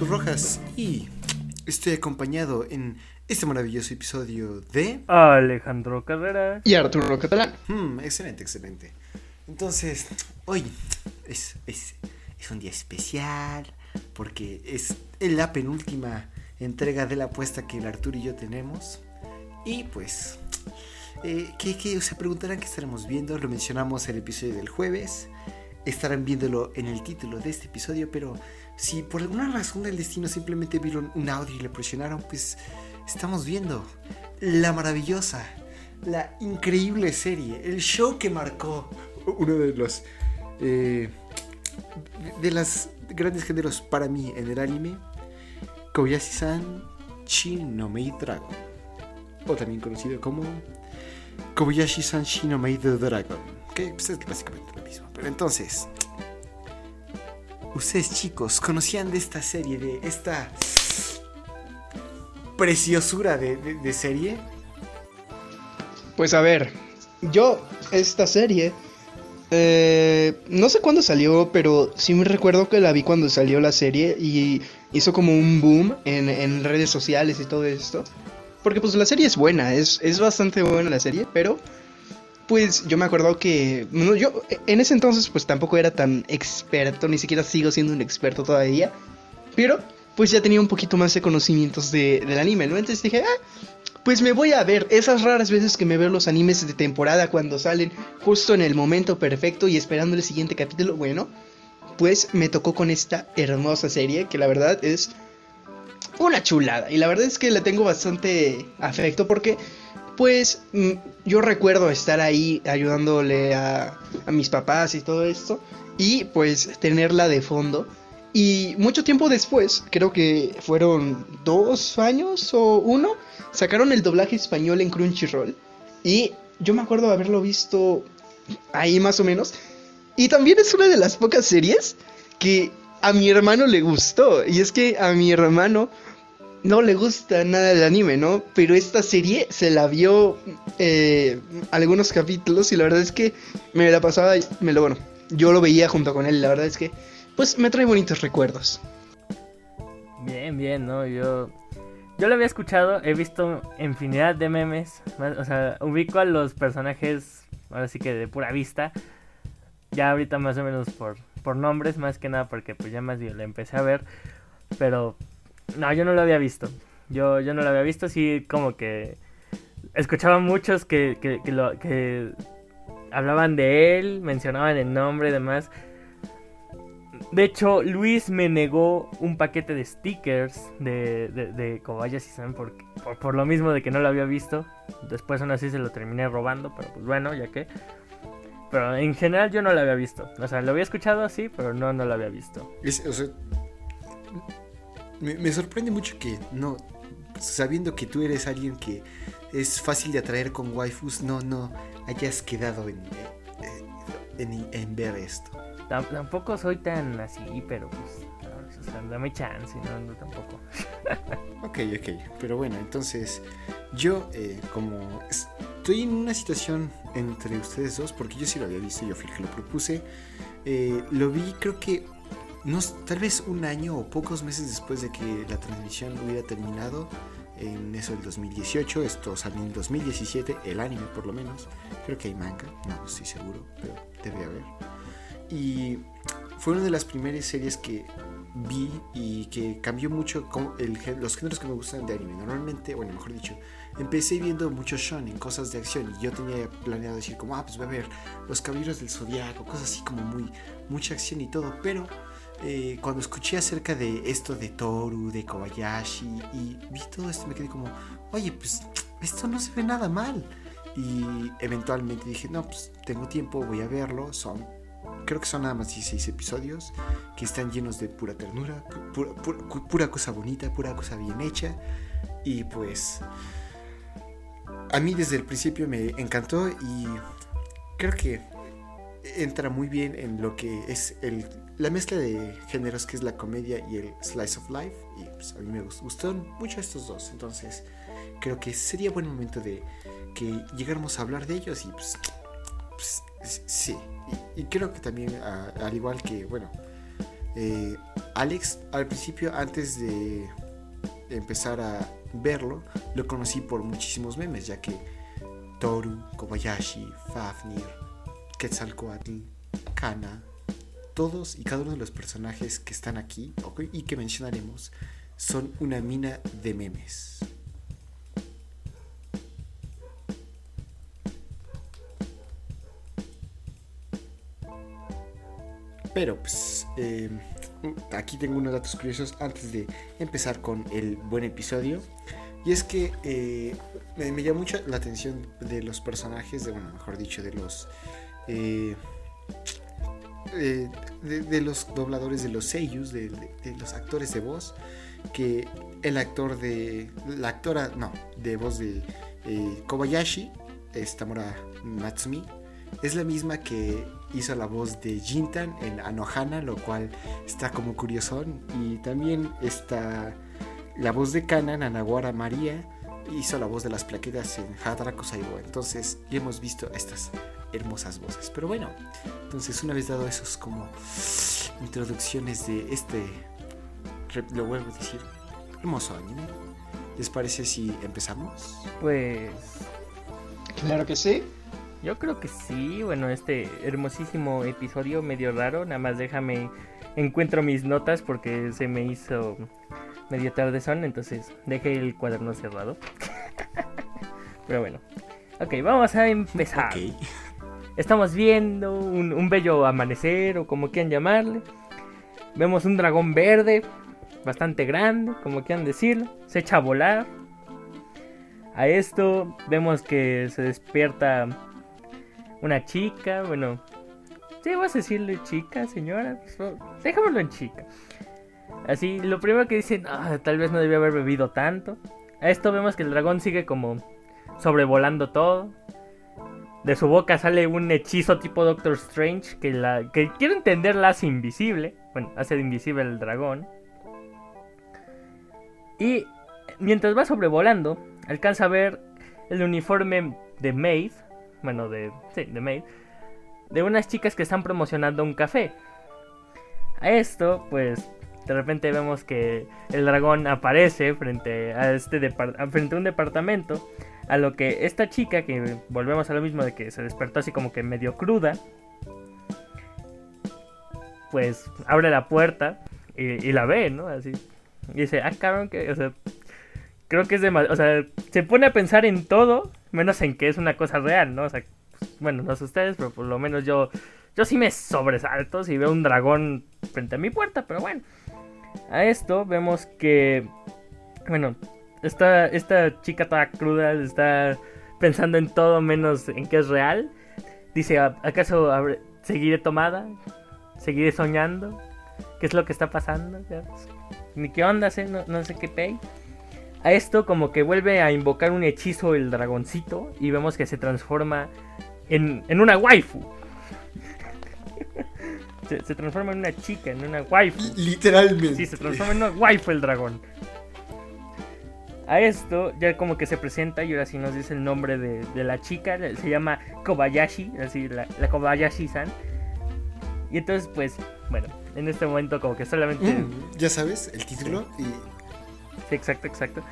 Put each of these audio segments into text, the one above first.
Francisco Rojas y estoy acompañado en este maravilloso episodio de Alejandro Carrera y Arturo Catalán. Hmm, excelente, excelente. Entonces, hoy es, es, es un día especial porque es la penúltima entrega de la apuesta que el Arturo y yo tenemos. Y pues, eh, ¿qué, qué, se preguntarán qué estaremos viendo? Lo mencionamos en el episodio del jueves. Estarán viéndolo en el título de este episodio, pero si por alguna razón del destino simplemente vieron un audio y le presionaron, pues estamos viendo la maravillosa, la increíble serie, el show que marcó uno de los eh, de grandes géneros para mí en el anime, Kobayashi-san Shin no Mei Dragon, o también conocido como Kobayashi-san Shin no Mei Dragon, que pues, es básicamente lo mismo. Pero entonces, ustedes chicos, ¿conocían de esta serie, de esta preciosura de, de, serie? Pues a ver, yo esta serie eh, no sé cuándo salió, pero sí me recuerdo que la vi cuando salió la serie y hizo como un boom en, en redes sociales y todo esto. Porque pues la serie es buena, es, es bastante buena la serie, pero pues yo me acuerdo que no, yo en ese entonces pues tampoco era tan experto, ni siquiera sigo siendo un experto todavía, pero pues ya tenía un poquito más de conocimientos de, del anime, ¿no? Entonces dije, ah, pues me voy a ver esas raras veces que me veo los animes de temporada cuando salen justo en el momento perfecto y esperando el siguiente capítulo. Bueno, pues me tocó con esta hermosa serie que la verdad es una chulada. Y la verdad es que le tengo bastante afecto porque pues mm, yo recuerdo estar ahí ayudándole a, mis papás y todo esto. Y pues tenerla de fondo. Y mucho tiempo después, creo que fueron dos años o uno, sacaron el doblaje español en Crunchyroll. Y yo me acuerdo haberlo visto ahí más o menos. Y también es una de las pocas series que a mi hermano le gustó. Y es que a mi hermano no le gusta nada el anime, ¿no? Pero esta serie se la vio eh, algunos capítulos y la verdad es que me la pasaba, me lo, bueno, yo lo veía junto con él. La verdad es que, pues me trae bonitos recuerdos. Bien, bien, ¿no? Yo yo lo había escuchado, he visto infinidad de memes, o sea, ubico a los personajes, ahora sí que de pura vista, ya ahorita más o menos por, por nombres, más que nada porque pues ya más bien lo empecé a ver, pero no, yo no lo había visto, yo, yo no lo había visto, sí como que escuchaba muchos que, que, lo, que hablaban de él, mencionaban el nombre y demás, de hecho, Luis me negó un paquete de stickers de, de, de Kobayashi-san por, por, por, lo mismo de que no lo había visto. Después aún así se lo terminé robando, pero pues bueno, ya que... Pero en general yo no lo había visto. O sea, lo había escuchado así, pero no, no lo había visto. Me, me, sorprende mucho que no... Sabiendo que tú eres alguien que es fácil de atraer con waifus, no, no hayas quedado en, en, en ver esto tampoco soy tan así, pero pues, o sea, dame chance, no, no tampoco. ok, ok, pero bueno, entonces yo eh, como estoy en una situación entre ustedes dos, porque yo sí lo había visto, yo fui el que lo propuse, eh, lo vi creo que tal vez un año o pocos meses después de que la transmisión hubiera terminado, en eso del 2018, esto salió en 2017, el anime por lo menos, creo que hay manga, no estoy seguro, pero debe haber. Y fue una de las primeras series que vi y que cambió mucho el, los géneros que me gustan de anime. Normalmente, bueno, mejor dicho, empecé viendo mucho shonen, cosas de acción, y yo tenía planeado decir como, ah, pues voy a ver Los Caballeros del Zodiaco, cosas así como muy, mucha acción y todo, pero eh, cuando escuché acerca de esto de Toru, de Kobayashi, y vi todo esto, me quedé como, oye, pues esto no se ve nada mal. Y eventualmente dije, no, pues tengo tiempo, voy a verlo, son creo que son nada más 16 episodios que están llenos de pura ternura, pura, cosa bonita, pura cosa bien hecha. Y pues a mí desde el principio me encantó y creo que entra muy bien en lo que es el, la mezcla de géneros que es la comedia y el slice of life. Y pues a mí me gustaron mucho estos dos. Entonces creo que sería buen momento de que llegáramos a hablar de ellos y pues pues, sí. Y, creo que también, al igual que, bueno, eh, Alex, al principio, antes de empezar a verlo, lo conocí por muchísimos memes, ya que Toru, Kobayashi, Fafnir, Quetzalcoatl, Kana, todos y cada uno de los personajes que están aquí y que mencionaremos son una mina de memes. Pero pues eh, aquí tengo unos datos curiosos antes de empezar con el buen episodio. Y es que eh, me, me, llama mucho la atención de los personajes, de, bueno, mejor dicho, de los... Eh, de, los dobladores de los seiyus, de, los actores de voz, que el actor de... La actora, no, de voz de Kobayashi, es Tamura Natsumi, es la misma que hizo la voz de Jintan en Anohana, lo cual está como curiosón. Y también está la voz de Kana, Anawara María, hizo la voz de las plaquetas en Hadarako Saibo. Entonces, ya hemos visto estas hermosas voces. Pero bueno, entonces una vez dado esos como introducciones de este, lo vuelvo a decir, hermoso anime, ¿les parece si empezamos? Pues... Claro que sí. Yo creo que sí, bueno, este hermosísimo episodio medio raro, nada más déjame encuentro mis notas porque se me hizo medio tarde son, entonces dejé el cuaderno cerrado. Pero bueno, ok, vamos a empezar. Estamos viendo un, un, bello amanecer o como quieran llamarle. Vemos un dragón verde, bastante grande, como quieran decirlo, se echa a volar. A esto vemos que se despierta una chica, bueno, sí, vas a decirle chica, señora, pues, déjamelo en chica. Así, lo primero que dicen, ah, tal vez no debía haber bebido tanto. A esto vemos que el dragón sigue como sobrevolando todo. De su boca sale un hechizo tipo Doctor Strange que la que quiero entender la hace invisible. Bueno, hace invisible el dragón. Y mientras va sobrevolando, alcanza a ver el uniforme de Maeve bueno, de, sí, de Maid, de unas chicas que están promocionando un café. A esto, pues, de repente vemos que el dragón aparece frente a, este frente a un departamento, a lo que esta chica, que volvemos a lo mismo de que se despertó así como que medio cruda, pues abre la puerta y, la ve, ¿no? Así. Y dice, ah, cabrón, que, o sea, creo que es demasiado, o sea, se pone a pensar en todo menos en que es una cosa real, ¿no? O sea, bueno, no sé ustedes, pero por lo menos yo, yo sí me sobresalto si veo un dragón frente a mi puerta, pero bueno. A esto vemos que, bueno, esta, esta chica toda cruda está pensando en todo menos en que es real. Dice, ¿acaso seguiré tomada? ¿Seguiré soñando? ¿Qué es lo que está pasando? Ni qué onda, no, no sé qué pay. A esto como que vuelve a invocar un hechizo el dragoncito y vemos que se transforma en, en una waifu. se, transforma en una chica, en una waifu. Literalmente. Sí, se transforma en una waifu el dragón. A esto ya como que se presenta y ahora sí nos dice el nombre de, la chica, se llama Kobayashi, así la, la Kobayashi-san. Y entonces pues, bueno, en este momento como que solamente... Mm, ya sabes, el título y exacto, exacto.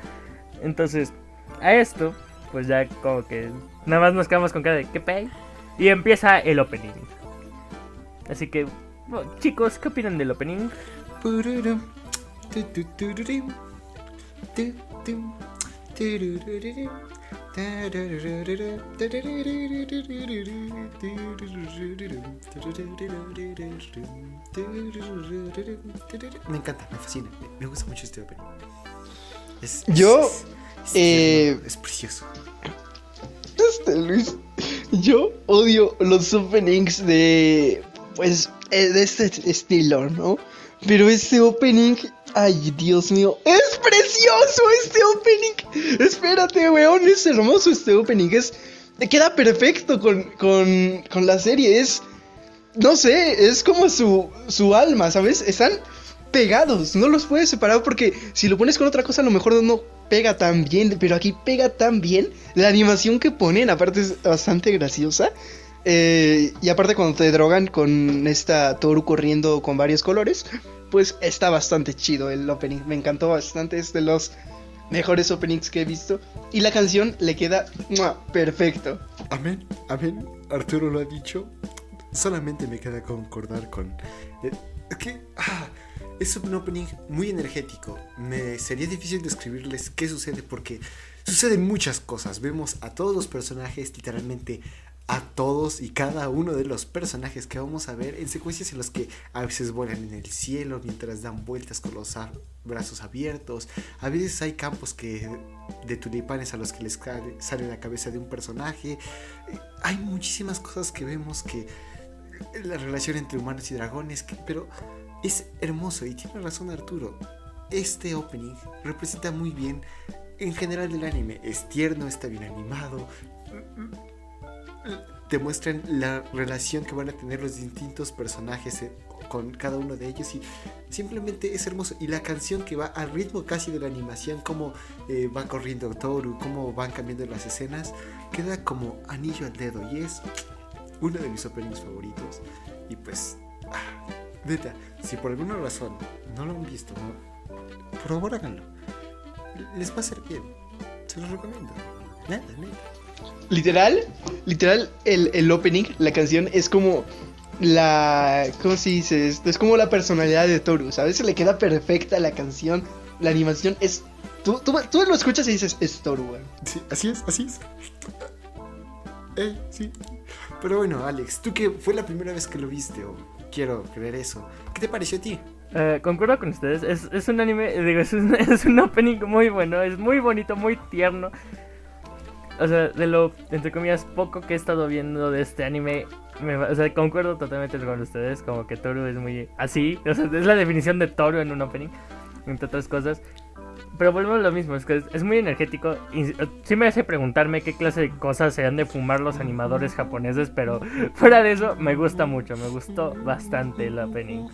Entonces, a esto, pues ya como que nada más nos quedamos con cara de que pay. Y empieza el opening. Así que, chicos, ¿qué opinan del opening? Me encanta, me fascina, me gusta mucho este opening yo. Es, eh, es, precioso. Este, Luis. Yo odio los openings de. Pues. Eh, de este estilo, ¿no? Pero este opening. Ay, Dios mío. ¡Es precioso este opening! Espérate, weón. Es hermoso este opening. Es. Queda perfecto con, con, con la serie. Es. No sé, es como su, su alma, ¿sabes? Están pegados, no los puedes separar porque si lo pones con otra cosa a lo mejor no pega tan bien, pero aquí pega tan bien. La animación que ponen, aparte es bastante graciosa. Eh, y aparte cuando te drogan con esta Toru corriendo con varios colores, pues está bastante chido el opening. Me encantó bastante, es de los mejores openings que he visto. Y la canción le queda perfecto. Amén, amén. Arturo lo ha dicho. Solamente me queda concordar con... Eh, que... Ah, es un opening muy energético. Me sería difícil describirles qué sucede porque suceden muchas cosas. Vemos a todos los personajes literalmente a todos y cada uno de los personajes que vamos a ver en secuencias en las que a veces vuelan en el cielo mientras dan vueltas con los brazos abiertos. A veces hay campos que de tulipanes a los que les sale la cabeza de un personaje. Hay muchísimas cosas que vemos que la relación entre humanos y dragones, pero es hermoso y tiene razón Arturo. Este opening representa muy bien en general del anime. Es tierno, está bien animado te muestran la relación que van a tener los distintos personajes eh, con cada uno de ellos y simplemente es hermoso. Y la canción que va al ritmo casi de la animación, como eh, va corriendo Toru, cómo van cambiando las escenas, queda como anillo al dedo y es uno de mis openings favoritos. Y pues, ah, neta, si por alguna razón no lo han visto, por favor háganlo. Les va a ser bien. Se los recomiendo. Nada, neta. Literal, literal, el, el opening, la canción es como la. ¿Cómo se dice esto? Es como la personalidad de Toru, ¿sabes? Se le queda perfecta la canción, la animación es. Tú, tú, tú lo escuchas y dices, es Toru, güey. Sí, así es, así es. Eh, sí. Pero bueno, Alex, tú que fue la primera vez que lo viste, o quiero creer eso, ¿qué te pareció a ti? Eh, concuerdo con ustedes, es, es un anime, digo, es un, es un opening muy bueno, es muy bonito, muy tierno o sea, de lo, entre comillas, poco que he estado viendo de este anime, o sea, concuerdo totalmente con ustedes, como que Toru es muy así, es la definición de Toru en un opening, entre otras cosas. Pero volvemos a lo mismo, es que es, muy energético. Y sí me hace preguntarme qué clase de cosas se han de fumar los animadores japoneses, pero fuera de eso, me gusta mucho, me gustó bastante el opening.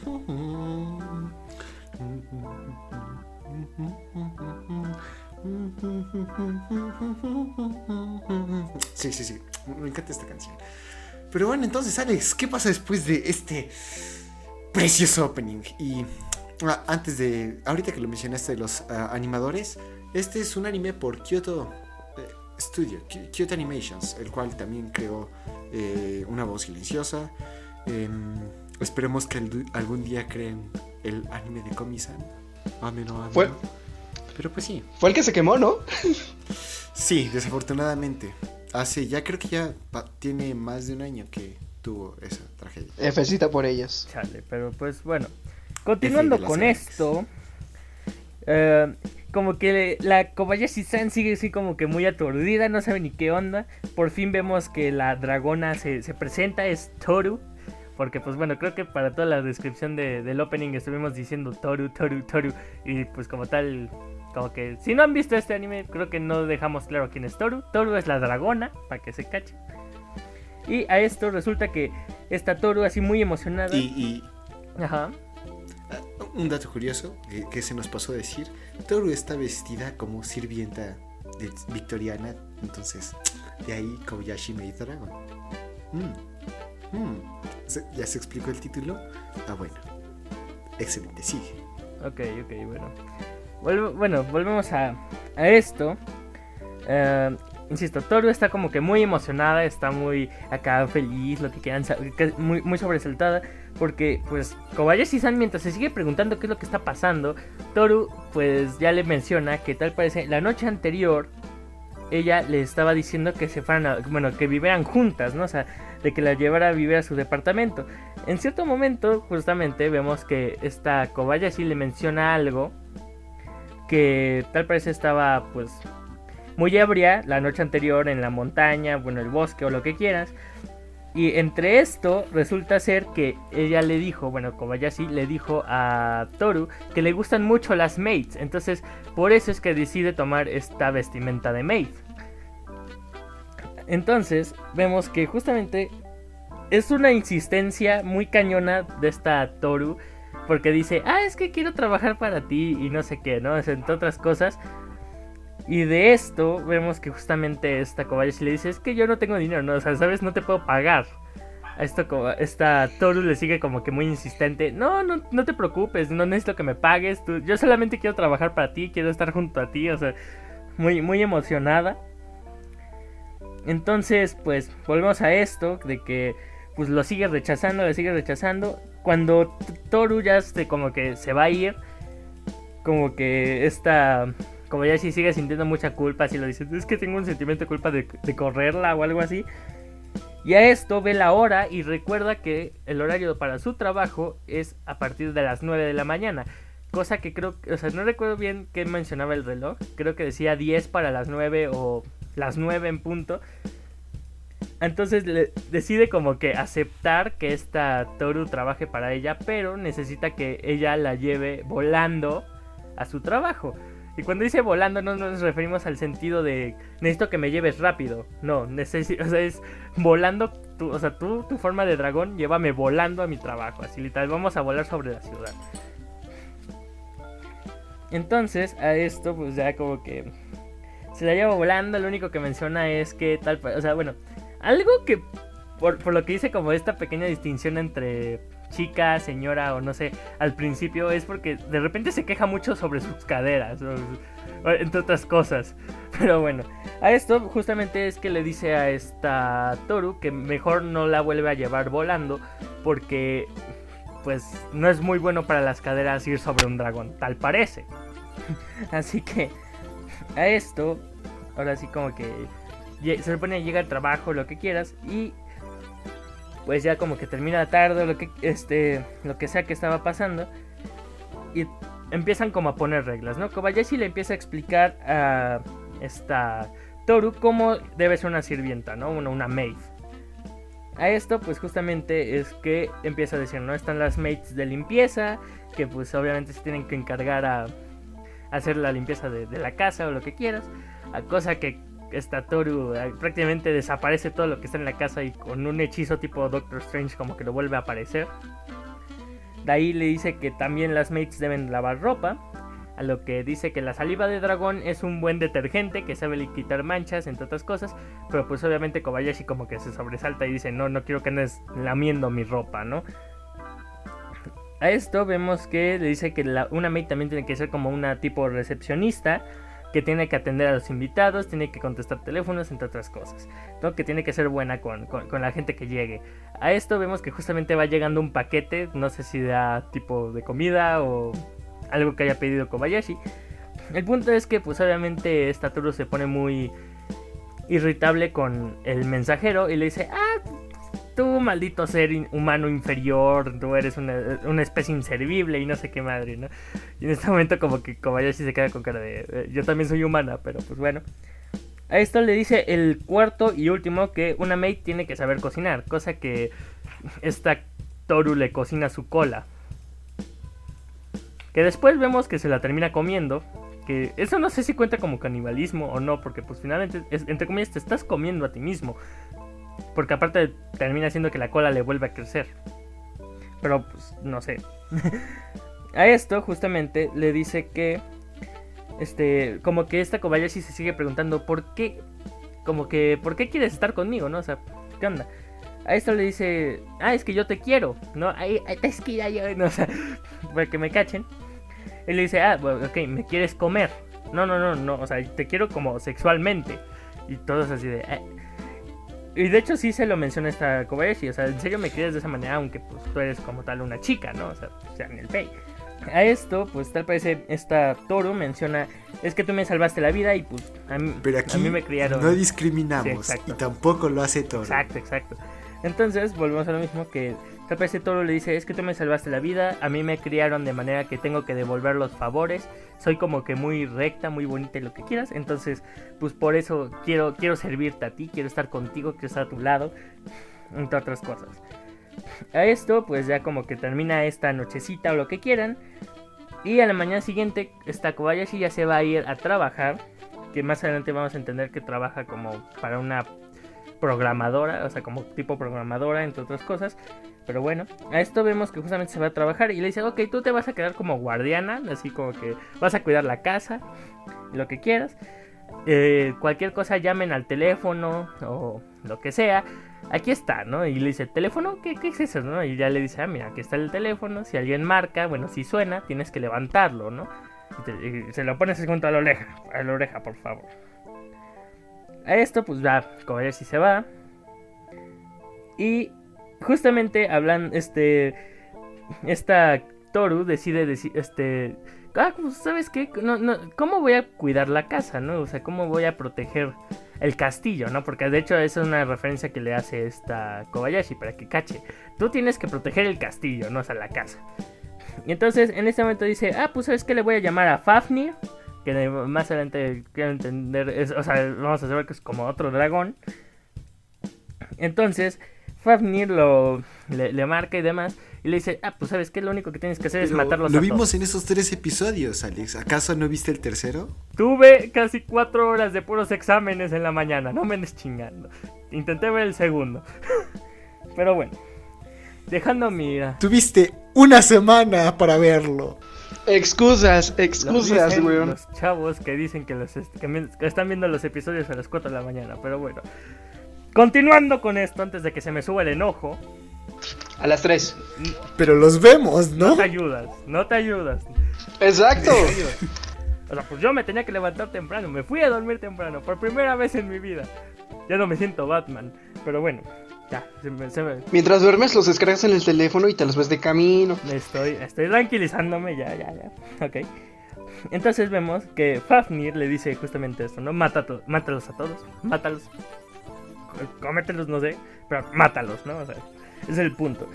Sí, sí, sí. Me encanta esta canción. Pero bueno, entonces, Alex, ¿qué pasa después de este precioso opening? Y ah, antes de. Ahorita que lo mencionaste de los ah, animadores, este es un anime por Kyoto eh, Studio, Kyoto Animations, el cual también creó eh, una voz silenciosa. Em, esperemos que algún día creen el anime de Komi-san. Amén, pero pues sí. Fue el que se quemó, ¿no? sí, desafortunadamente. Hace, ya creo que ya tiene más de un año que tuvo esa tragedia. Fecita por ellos. Chale, pero pues bueno. Continuando con esto. Eh, como que la Kobayashi-san sigue así como que muy aturdida, no sabe ni qué onda. Por fin vemos que la dragona se, se presenta, es Toru. Porque pues bueno, creo que para toda la descripción de, del opening estuvimos diciendo Toru, Toru, Toru. Y pues como tal, como que si no han visto este anime, creo que no dejamos claro quién es Toru. Toru es la dragona, para que se cache. Y a esto resulta que está Toru así muy emocionada. Y, Ajá. Ah, un dato curioso que, se nos pasó a decir. Toru está vestida como sirvienta de victoriana. Entonces, de ahí Kobayashi Maid Dragon. Mm, mm. ¿Ya se explicó el título? Ah, bueno. Excelente, sigue. Ok, ok, bueno bueno, volvemos a, esto. Eh, insisto, Toru está como que muy emocionada, está muy acá feliz, lo que quieran, muy, muy sobresaltada. Porque, pues, Kobayashi-san, mientras se sigue preguntando qué es lo que está pasando, Toru, pues, ya le menciona que tal parece la noche anterior ella le estaba diciendo que se fueran a, bueno, que vivieran juntas, ¿no? O sea, de que la llevara a vivir a su departamento. En cierto momento, justamente, vemos que esta Kobayashi le menciona algo que tal parece estaba pues muy ebria la noche anterior en la montaña, bueno, el bosque o lo que quieras. Y entre esto resulta ser que ella le dijo, bueno, Kobayashi le dijo a Toru que le gustan mucho las maids. Entonces, por eso es que decide tomar esta vestimenta de maid. Entonces, vemos que justamente es una insistencia muy cañona de esta Toru porque dice, ah, es que quiero trabajar para ti y no sé qué, ¿no? entre otras cosas. Y de esto vemos que justamente esta Kobayashi le dice, es que yo no tengo dinero, no, o sea, sabes, no te puedo pagar. A esto, esta Toru le sigue como que muy insistente, no, no, no te preocupes, no necesito que me pagues, yo solamente quiero trabajar para ti, quiero estar junto a ti, o sea, muy, muy emocionada. Entonces, pues, volvemos a esto, de que pues lo sigue rechazando, le sigue rechazando. Cuando Toru ya se, como que se va a ir, como que esta como ya si sigue sintiendo mucha culpa, si lo dices, es que tengo un sentimiento de culpa de, correrla o algo así. Y a esto ve la hora y recuerda que el horario para su trabajo es a partir de las 9 de la mañana. Cosa que creo, o sea, no recuerdo bien qué mencionaba el reloj. Creo que decía 10 para las 9 o las 9 en punto. Entonces le decide como que aceptar que esta Toru trabaje para ella, pero necesita que ella la lleve volando a su trabajo. Y cuando dice volando no nos referimos al sentido de necesito que me lleves rápido. No, necesito, o sea, es volando, tu, o sea, tú, tu forma de dragón, llévame volando a mi trabajo. Así literal, vamos a volar sobre la ciudad. Entonces, a esto, pues ya como que se la lleva volando. Lo único que menciona es que tal, o sea, bueno, algo que por, por lo que dice como esta pequeña distinción entre chica, señora o no sé, al principio es porque de repente se queja mucho sobre sus caderas, entre otras cosas. Pero bueno, a esto justamente es que le dice a esta Toru que mejor no la vuelve a llevar volando porque pues no es muy bueno para las caderas ir sobre un dragón, tal parece. Así que a esto, ahora sí como que se supone llega al trabajo, lo que quieras y pues ya como que termina tarde lo que este lo que sea que estaba pasando y empiezan como a poner reglas, ¿no? Kobayashi le empieza a explicar a esta Toru cómo debe ser una sirvienta, ¿no? Una, una maid. A esto pues justamente es que empieza a decir, ¿no? Están las maids de limpieza, que pues obviamente se tienen que encargar a hacer la limpieza de la casa o lo que quieras. A cosa que esta Toru eh, prácticamente desaparece todo lo que está en la casa y con un hechizo tipo Doctor Strange como que lo vuelve a aparecer. De ahí le dice que también las mates deben lavar ropa. A lo que dice que la saliva de dragón es un buen detergente que sabe quitar manchas, entre otras cosas. Pero pues obviamente Kobayashi como que se sobresalta y dice, no, no quiero que andes lamiendo mi ropa, ¿no? A esto vemos que le dice que una mate también tiene que ser como una tipo recepcionista que tiene que atender a los invitados, tiene que contestar teléfonos, entre otras cosas, ¿no? que tiene que ser buena con, la gente que llegue. A esto vemos que justamente va llegando un paquete, no sé si da tipo de comida o algo que haya pedido Kobayashi. El punto es que pues obviamente esta se pone muy irritable con el mensajero y le dice, ah, tú maldito ser humano inferior, tú eres una, especie inservible y no sé qué madre, ¿no? Y en este momento como que Kobayashi se queda con cara de, eh, yo también soy humana, pero pues bueno. A esto le dice el cuarto y último que una maid tiene que saber cocinar, cosa que esta Toru le cocina su cola. Que después vemos que se la termina comiendo. Que eso no sé si cuenta como canibalismo o no, porque pues finalmente, entre comillas, te estás comiendo a ti mismo. Porque aparte termina siendo que la cola le vuelve a crecer. Pero pues no sé. a esto justamente le dice que este como que esta Kobayashi se sigue preguntando por qué como que por qué quieres estar conmigo, ¿no? O sea, ¿qué onda? A esto le dice, "Ah, es que yo te quiero." No, Ay, es que ya yo, no, o sea, para que me cachen. Él le dice, "Ah, bueno, ok, me quieres comer." No, no, no, no, o sea, te quiero como sexualmente. Y todos así de, eh, y de hecho sí se lo menciona esta Kobayashi, o sea, en serio me quieres de esa manera, aunque pues tú eres como tal una chica, ¿no? O sea, sea en el pay. A esto, pues tal parece esta Toro menciona, es que tú me salvaste la vida y pues a mí, Pero aquí a mí me criaron. No discriminamos y tampoco lo hace Toro. Exacto, exacto. Entonces, volvemos a lo mismo que tal vez Toro le dice, es que tú me salvaste la vida, a mí me criaron de manera que tengo que devolver los favores, soy como que muy recta, muy bonita y lo que quieras, entonces, pues por eso quiero, quiero servirte a ti, quiero estar contigo, quiero estar a tu lado, entre otras cosas. A esto, pues ya como que termina esta nochecita o lo que quieran, y a la mañana siguiente, esta Kobayashi ya se va a ir a trabajar, que más adelante vamos a entender que trabaja como para una programadora, o sea, como tipo programadora, entre otras cosas. Pero bueno, a esto vemos que justamente se va a trabajar y le dice, ok, tú te vas a quedar como guardiana, así como que vas a cuidar la casa, lo que quieras. eh, cualquier cosa llamen al teléfono o lo que sea. Aquí está, ¿no? Y le dice, ¿teléfono? ¿Qué, es eso, no? Y ya le dice, ah, mira, aquí está el teléfono. Si alguien marca, bueno, si suena, tienes que levantarlo, ¿no? Y, te- y se lo pones junto a la oreja, a la oreja, por favor. A esto, pues ya, Kobayashi se va. Y justamente hablan, este, esta Toru decide decir, este, ah, pues, ¿sabes qué? No, no, ¿Cómo voy a cuidar la casa, no? O sea, ¿cómo voy a proteger el castillo, no? Porque de hecho esa es una referencia que le hace esta Kobayashi para que cache. Tú tienes que proteger el castillo, no o sea, la casa. Y entonces en este momento dice, ah, pues ¿sabes qué? Le voy a llamar a Fafnir. Que más adelante quiero entender, es- o sea, vamos a saber que es como otro dragón. Entonces, Fafnir lo, le, le marca y demás. Y le dice, ah, pues sabes qué, lo único que tienes que hacer es Pero matarlos Lo a vimos todos. en esos tres episodios, Alex. ¿Acaso no viste el tercero? Tuve casi cuatro horas de puros exámenes en la mañana, no me andes chingando. Intenté ver el segundo. Pero bueno, dejando mi... Tuviste una semana para verlo. Excusas, Lo excusas, dicen weón. Los chavos que dicen que, los est- que están viendo los episodios a las 4 de la mañana, pero bueno. Continuando con esto, antes de que se me suba el enojo, A las 3. Pero los vemos, ¿no? no te ayudas, no te ayudas. Exacto. no te ayudas. O sea, pues yo me tenía que levantar temprano, me fui a dormir temprano, por primera vez en mi vida. Ya no me siento Batman, pero bueno, ya, se me, se me- Mientras duermes, los descargas en el teléfono y te los ves de camino. Estoy, estoy tranquilizándome, ya, ya, ya. Ok. Entonces vemos que Fafnir le dice justamente esto, ¿no? Mata to- mátalos a todos, mátalos. Cómetelos, no sé, pero mátalos, ¿no? O sea, es el punto.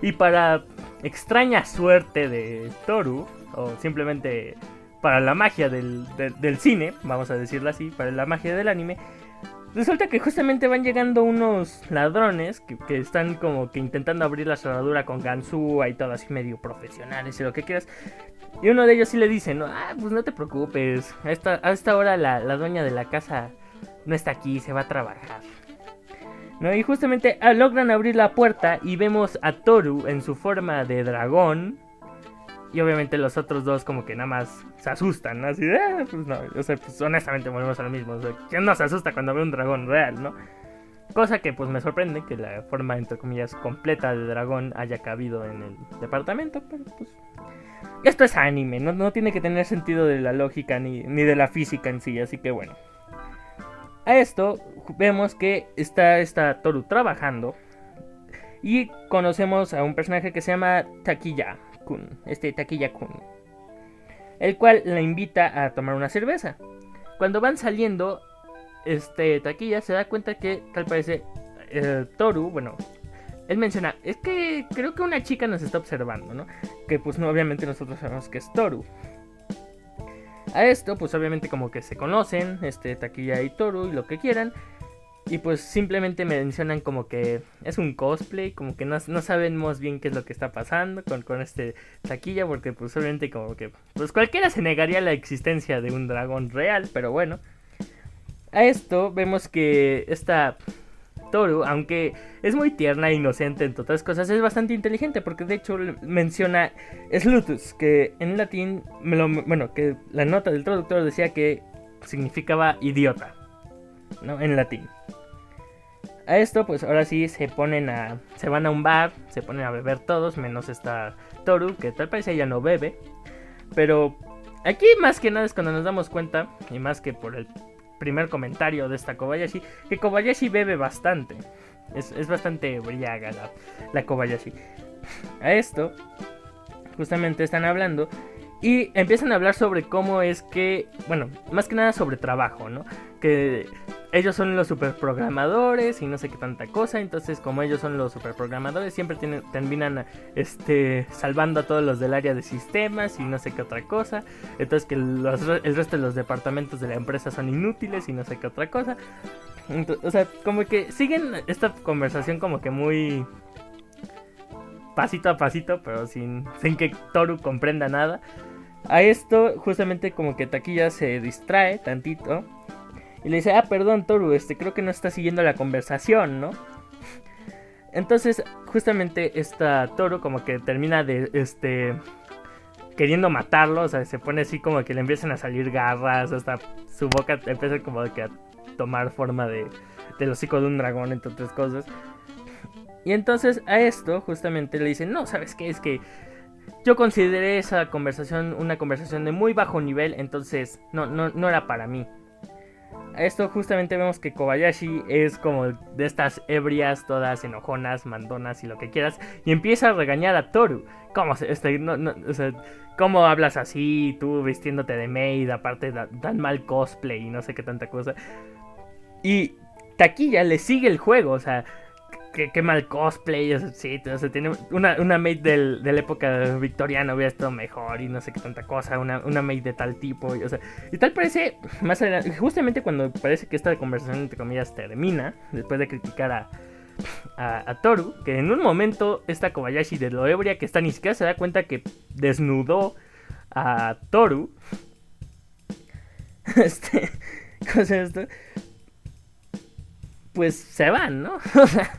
Y para extraña suerte de Toru, o simplemente para la magia del, del- del cine, vamos a decirlo así, para la magia del anime, Resulta que justamente van llegando unos ladrones que, que están como que intentando abrir la cerradura con ganzúa y todo así medio profesionales y lo que quieras. Y uno de ellos sí le dice, no, ah, pues no te preocupes, a esta, a esta hora la, la dueña de la casa no está aquí, se va a trabajar. ¿No? Y justamente ah, logran abrir la puerta y vemos a Toru en su forma de dragón. Y obviamente los otros dos como que nada más se asustan, ¿no? Así de, "Ah, pues no, o sea, pues honestamente volvemos a lo mismo. O sea, ¿quién no se asusta cuando ve un dragón real, no? Cosa que pues me sorprende que la forma, entre comillas, completa de dragón haya cabido en el departamento, pero pues... Esto es anime, no, no tiene que tener sentido de la lógica ni, ni de la física en sí, así que bueno. A esto vemos que está, está Toru trabajando y conocemos a un personaje que se llama Takiya Este Takiya Kun, el cual la invita a tomar una cerveza. Cuando van saliendo, este Takiya se da cuenta que tal parece eh, Toru, bueno, él menciona, es que creo que una chica nos está observando, ¿no? Que pues no, obviamente nosotros sabemos que es Toru. A esto, pues obviamente como que se conocen, este Takiya y Toru y lo que quieran. Y pues simplemente mencionan como que es un cosplay, como que no, no sabemos bien qué es lo que está pasando con, con este Taquilla, porque pues obviamente como que pues cualquiera se negaría la existencia de un dragón real, pero bueno. A esto vemos que esta Toru, aunque es muy tierna e inocente entre otras cosas, es bastante inteligente, porque de hecho menciona Slutus, que en latín, bueno, que la nota del traductor decía que significaba idiota, ¿no? En latín. A esto, pues ahora sí se ponen a. Se van a un bar, se ponen a beber todos, menos esta Toru, que tal parece ella no bebe. Pero aquí más que nada es cuando nos damos cuenta, y más que por el primer comentario de esta Kobayashi, que Kobayashi bebe bastante. Es, es bastante briaga la, la Kobayashi. A esto, justamente están hablando. Y empiezan a hablar sobre cómo es que, bueno, más que nada sobre trabajo, ¿no? Que ellos son los superprogramadores y no sé qué tanta cosa. Entonces, como ellos son los superprogramadores, siempre tienen, terminan este, salvando a todos los del área de sistemas y no sé qué otra cosa. Entonces, que el resto de los departamentos de la empresa son inútiles y no sé qué otra cosa. Ento- o sea, como que siguen esta conversación como que muy pasito a pasito, pero sin, sin que Toru comprenda nada. A esto, justamente como que Taquilla se distrae tantito. Y le dice, ah, perdón, Toru, este, creo que no está siguiendo la conversación, ¿no? Entonces, justamente esta Toru como que termina de, este, queriendo matarlo, o sea, se pone así como que le empiezan a salir garras, hasta su boca empieza como que a tomar forma de del hocico de un dragón, entre otras cosas. Y entonces a esto justamente le dicen, no, ¿sabes qué? Es que yo consideré esa conversación una conversación de muy bajo nivel, entonces no, no, no era para mí. Esto justamente vemos que Kobayashi es como de estas ebrias, todas enojonas, mandonas y lo que quieras, y empieza a regañar a Toru. ¿Cómo, este, no, no, o sea, ¿cómo hablas así, tú vistiéndote de maid, aparte tan mal cosplay y no sé qué tanta cosa? Y Taquilla le sigue el juego, o sea, qué, mal cosplay, o sea, sí, tiene una, una maid del, de la época victoriana hubiera estado mejor y no sé qué tanta cosa, una, una maid de tal tipo, y, o sea, y tal parece, más adelante, justamente cuando parece que esta conversación entre comillas termina, después de criticar a, a, Toru, que en un momento esta Kobayashi de lo ebria que está ni siquiera se da cuenta que desnudó a Toru. Este, cosa esto? pues se van, ¿no? o sea,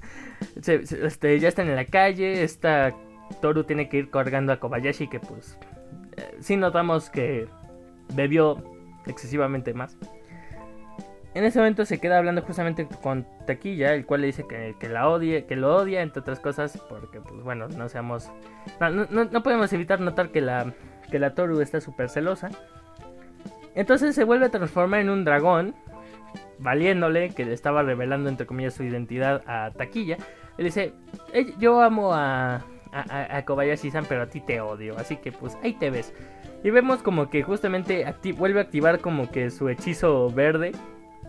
este, ya están en la calle, esta Toru tiene que ir cargando a Kobayashi que pues eh, sí notamos que bebió excesivamente más. En ese momento se queda hablando justamente con Taquilla, el cual le dice que, la odie, que lo odia, entre otras cosas, porque pues bueno, no seamos... No, podemos evitar notar que la, que la Toru está súper celosa. Entonces se vuelve a transformar en un dragón, valiéndole, que le estaba revelando entre comillas su identidad a Taquilla, él dice, yo amo a, a, Kobayashi-san, pero a ti te odio, así que pues ahí te ves. Y vemos como que justamente vuelve a activar como que su hechizo verde,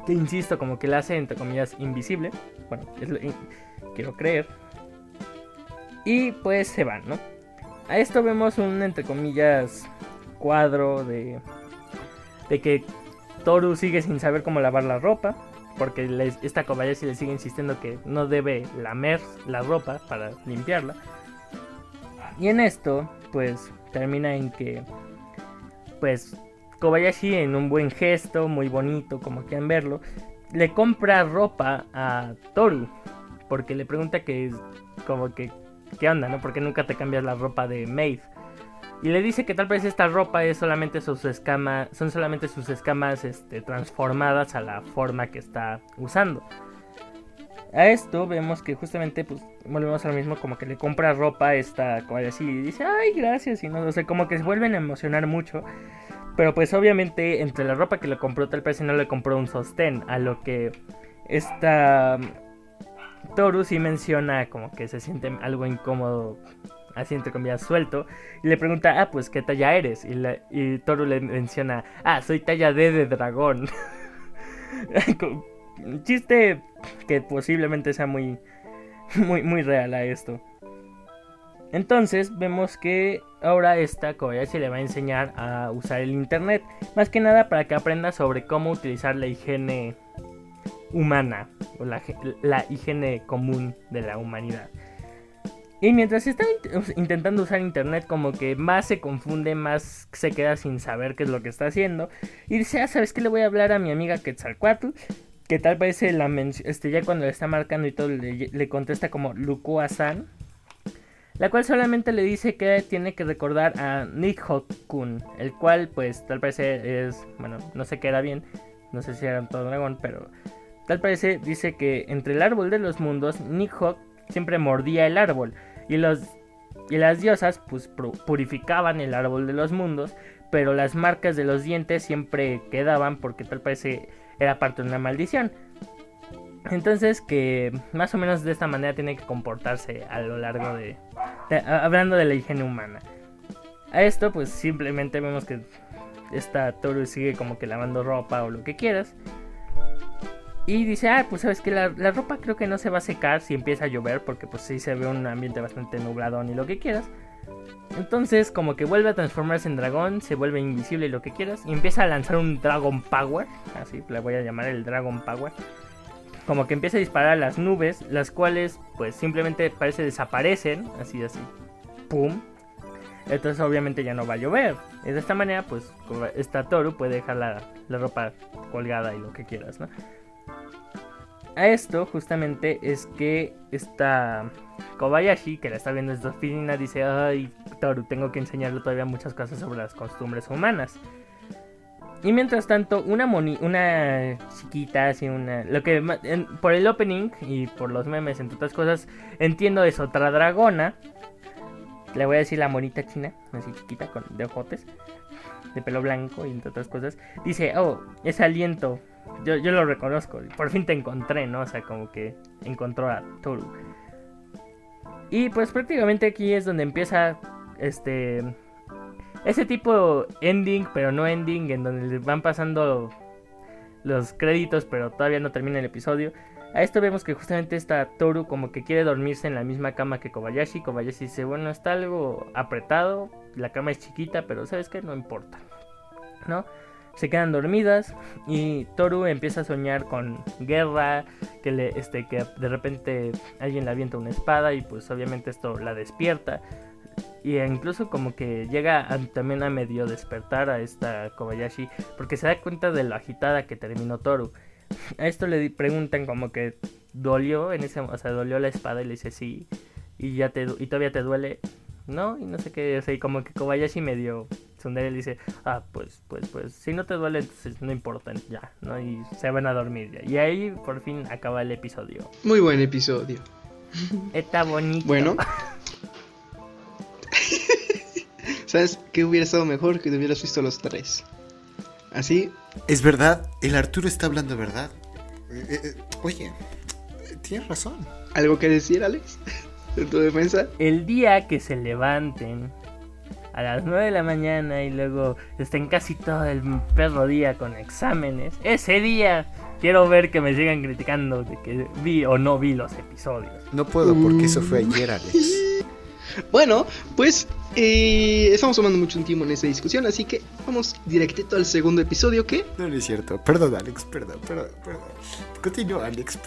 que insisto, como que le hace entre comillas invisible. Bueno, quiero creer. Y pues se van, ¿no? A esto vemos un entre comillas cuadro de de que Toru sigue sin saber cómo lavar la ropa, porque esta Kobayashi le sigue insistiendo que no debe lamer la ropa para limpiarla. Y en esto, pues termina en que, pues Kobayashi en un buen gesto, muy bonito, como quieran verlo, le compra ropa a Toru, porque le pregunta que, como que, ¿qué onda, no? Porque nunca te cambias la ropa de maid. Y le dice que tal vez esta ropa es solamente sus escamas, son solamente sus escamas este, transformadas a la forma que está usando. A esto vemos que justamente pues volvemos a lo mismo como que le compra ropa esta así y dice, ay gracias y no, o sea, como que se vuelven a emocionar mucho. Pero pues obviamente entre la ropa que le compró tal vez no le compró un sostén, a lo que esta Toru sí menciona como que se siente algo incómodo así entre suelto, y le pregunta, ah, pues, ¿qué talla eres? Y, la, y Toru le menciona, ah, soy talla D de dragón. Un chiste que posiblemente sea muy, muy, muy real a esto. Entonces vemos que ahora esta Kobayashi le va a enseñar a usar el internet. Más que nada para que aprenda sobre cómo utilizar la higiene humana o la, la higiene común de la humanidad. Y mientras está intentando usar internet, como que más se confunde, más se queda sin saber qué es lo que está haciendo. Y dice, ah, ¿sabes qué? Le voy a hablar a mi amiga Quetzalcoatl. Que tal vez la este, ya cuando le está marcando y todo, le, contesta como Lukua-san. La cual solamente le dice que tiene que recordar a Nihok-kun. El cual, pues, tal parece es, bueno, no sé qué era bien. No sé si era todo dragón, pero tal parece dice que entre el árbol de los mundos, Nihok siempre mordía el árbol. Y, los, y las diosas pues purificaban el árbol de los mundos, pero las marcas de los dientes siempre quedaban porque tal parece era parte de una maldición. Entonces que más o menos de esta manera tiene que comportarse a lo largo de, hablando de la higiene humana. A esto pues simplemente vemos que esta Toru sigue como que lavando ropa o lo que quieras. Y dice, ah, pues sabes que la, ropa creo que no se va a secar si empieza a llover, porque pues sí se ve un ambiente bastante nublado ni lo que quieras. Entonces como que vuelve a transformarse en dragón, se vuelve invisible y lo que quieras, y empieza a lanzar un Dragon Power, así le voy a llamar el Dragon Power. Como que empieza a disparar las nubes, las cuales pues simplemente parece desaparecen, así así, ¡pum! Entonces obviamente ya no va a llover. Y de esta manera pues esta Toru puede dejar la, la ropa colgada y lo que quieras, ¿no? A esto justamente es que esta Kobayashi, que la está viendo desde oficina, dice, ay, Toru, tengo que enseñarle todavía muchas cosas sobre las costumbres humanas. Y mientras tanto, una moni una chiquita, así una... Lo que por el opening y por los memes, entre otras cosas, entiendo es otra dragona. Le voy a decir la monita china, así chiquita, con de ojotes, de pelo blanco y entre otras cosas. Dice, oh, ese aliento, yo, yo lo reconozco, por fin te encontré, ¿no? O sea, como que encontró a Toru. Y pues prácticamente aquí es donde empieza este ese tipo ending, pero no ending, en donde van pasando los créditos, pero todavía no termina el episodio. A esto vemos que justamente está Toru como que quiere dormirse en la misma cama que Kobayashi. Kobayashi dice, bueno, está algo apretado, la cama es chiquita, pero sabes que no importa. ¿No? Se quedan dormidas y Toru empieza a soñar con guerra, que le este que de repente alguien le avienta una espada y pues obviamente esto la despierta y incluso como que llega también a medio despertar a esta Kobayashi porque se da cuenta de la agitada que terminó Toru. A esto le preguntan como que dolió en ese, o sea, dolió la espada y le dice sí y ya te y todavía te duele, ¿no? Y no sé qué, o sea, y como que Kobayashi medio Sundere le dice, "Ah, pues pues pues si no te duele entonces no importa, ya", ¿no? Y se van a dormir ya. Y ahí por fin acaba el episodio. Muy buen episodio. Está bonito. Bueno, ¿Sabes qué hubiera estado mejor que te hubieras visto los tres? Así. Es verdad, el Arturo está hablando verdad. Eh, eh, eh, oye, tienes razón. ¿Algo que decir, Alex? ¿En tu defensa? El día que se levanten a las 9 de la mañana y luego estén casi todo el perro día con exámenes, ese día quiero ver que me sigan criticando de que vi o no vi los episodios. No puedo porque eso fue ayer, Alex. Bueno, pues eh, estamos tomando mucho tiempo en esta discusión, así que vamos directito al segundo episodio que... No, no es cierto. Perdón, Alex, perdón, perdón, perdón. Continúa, Alex.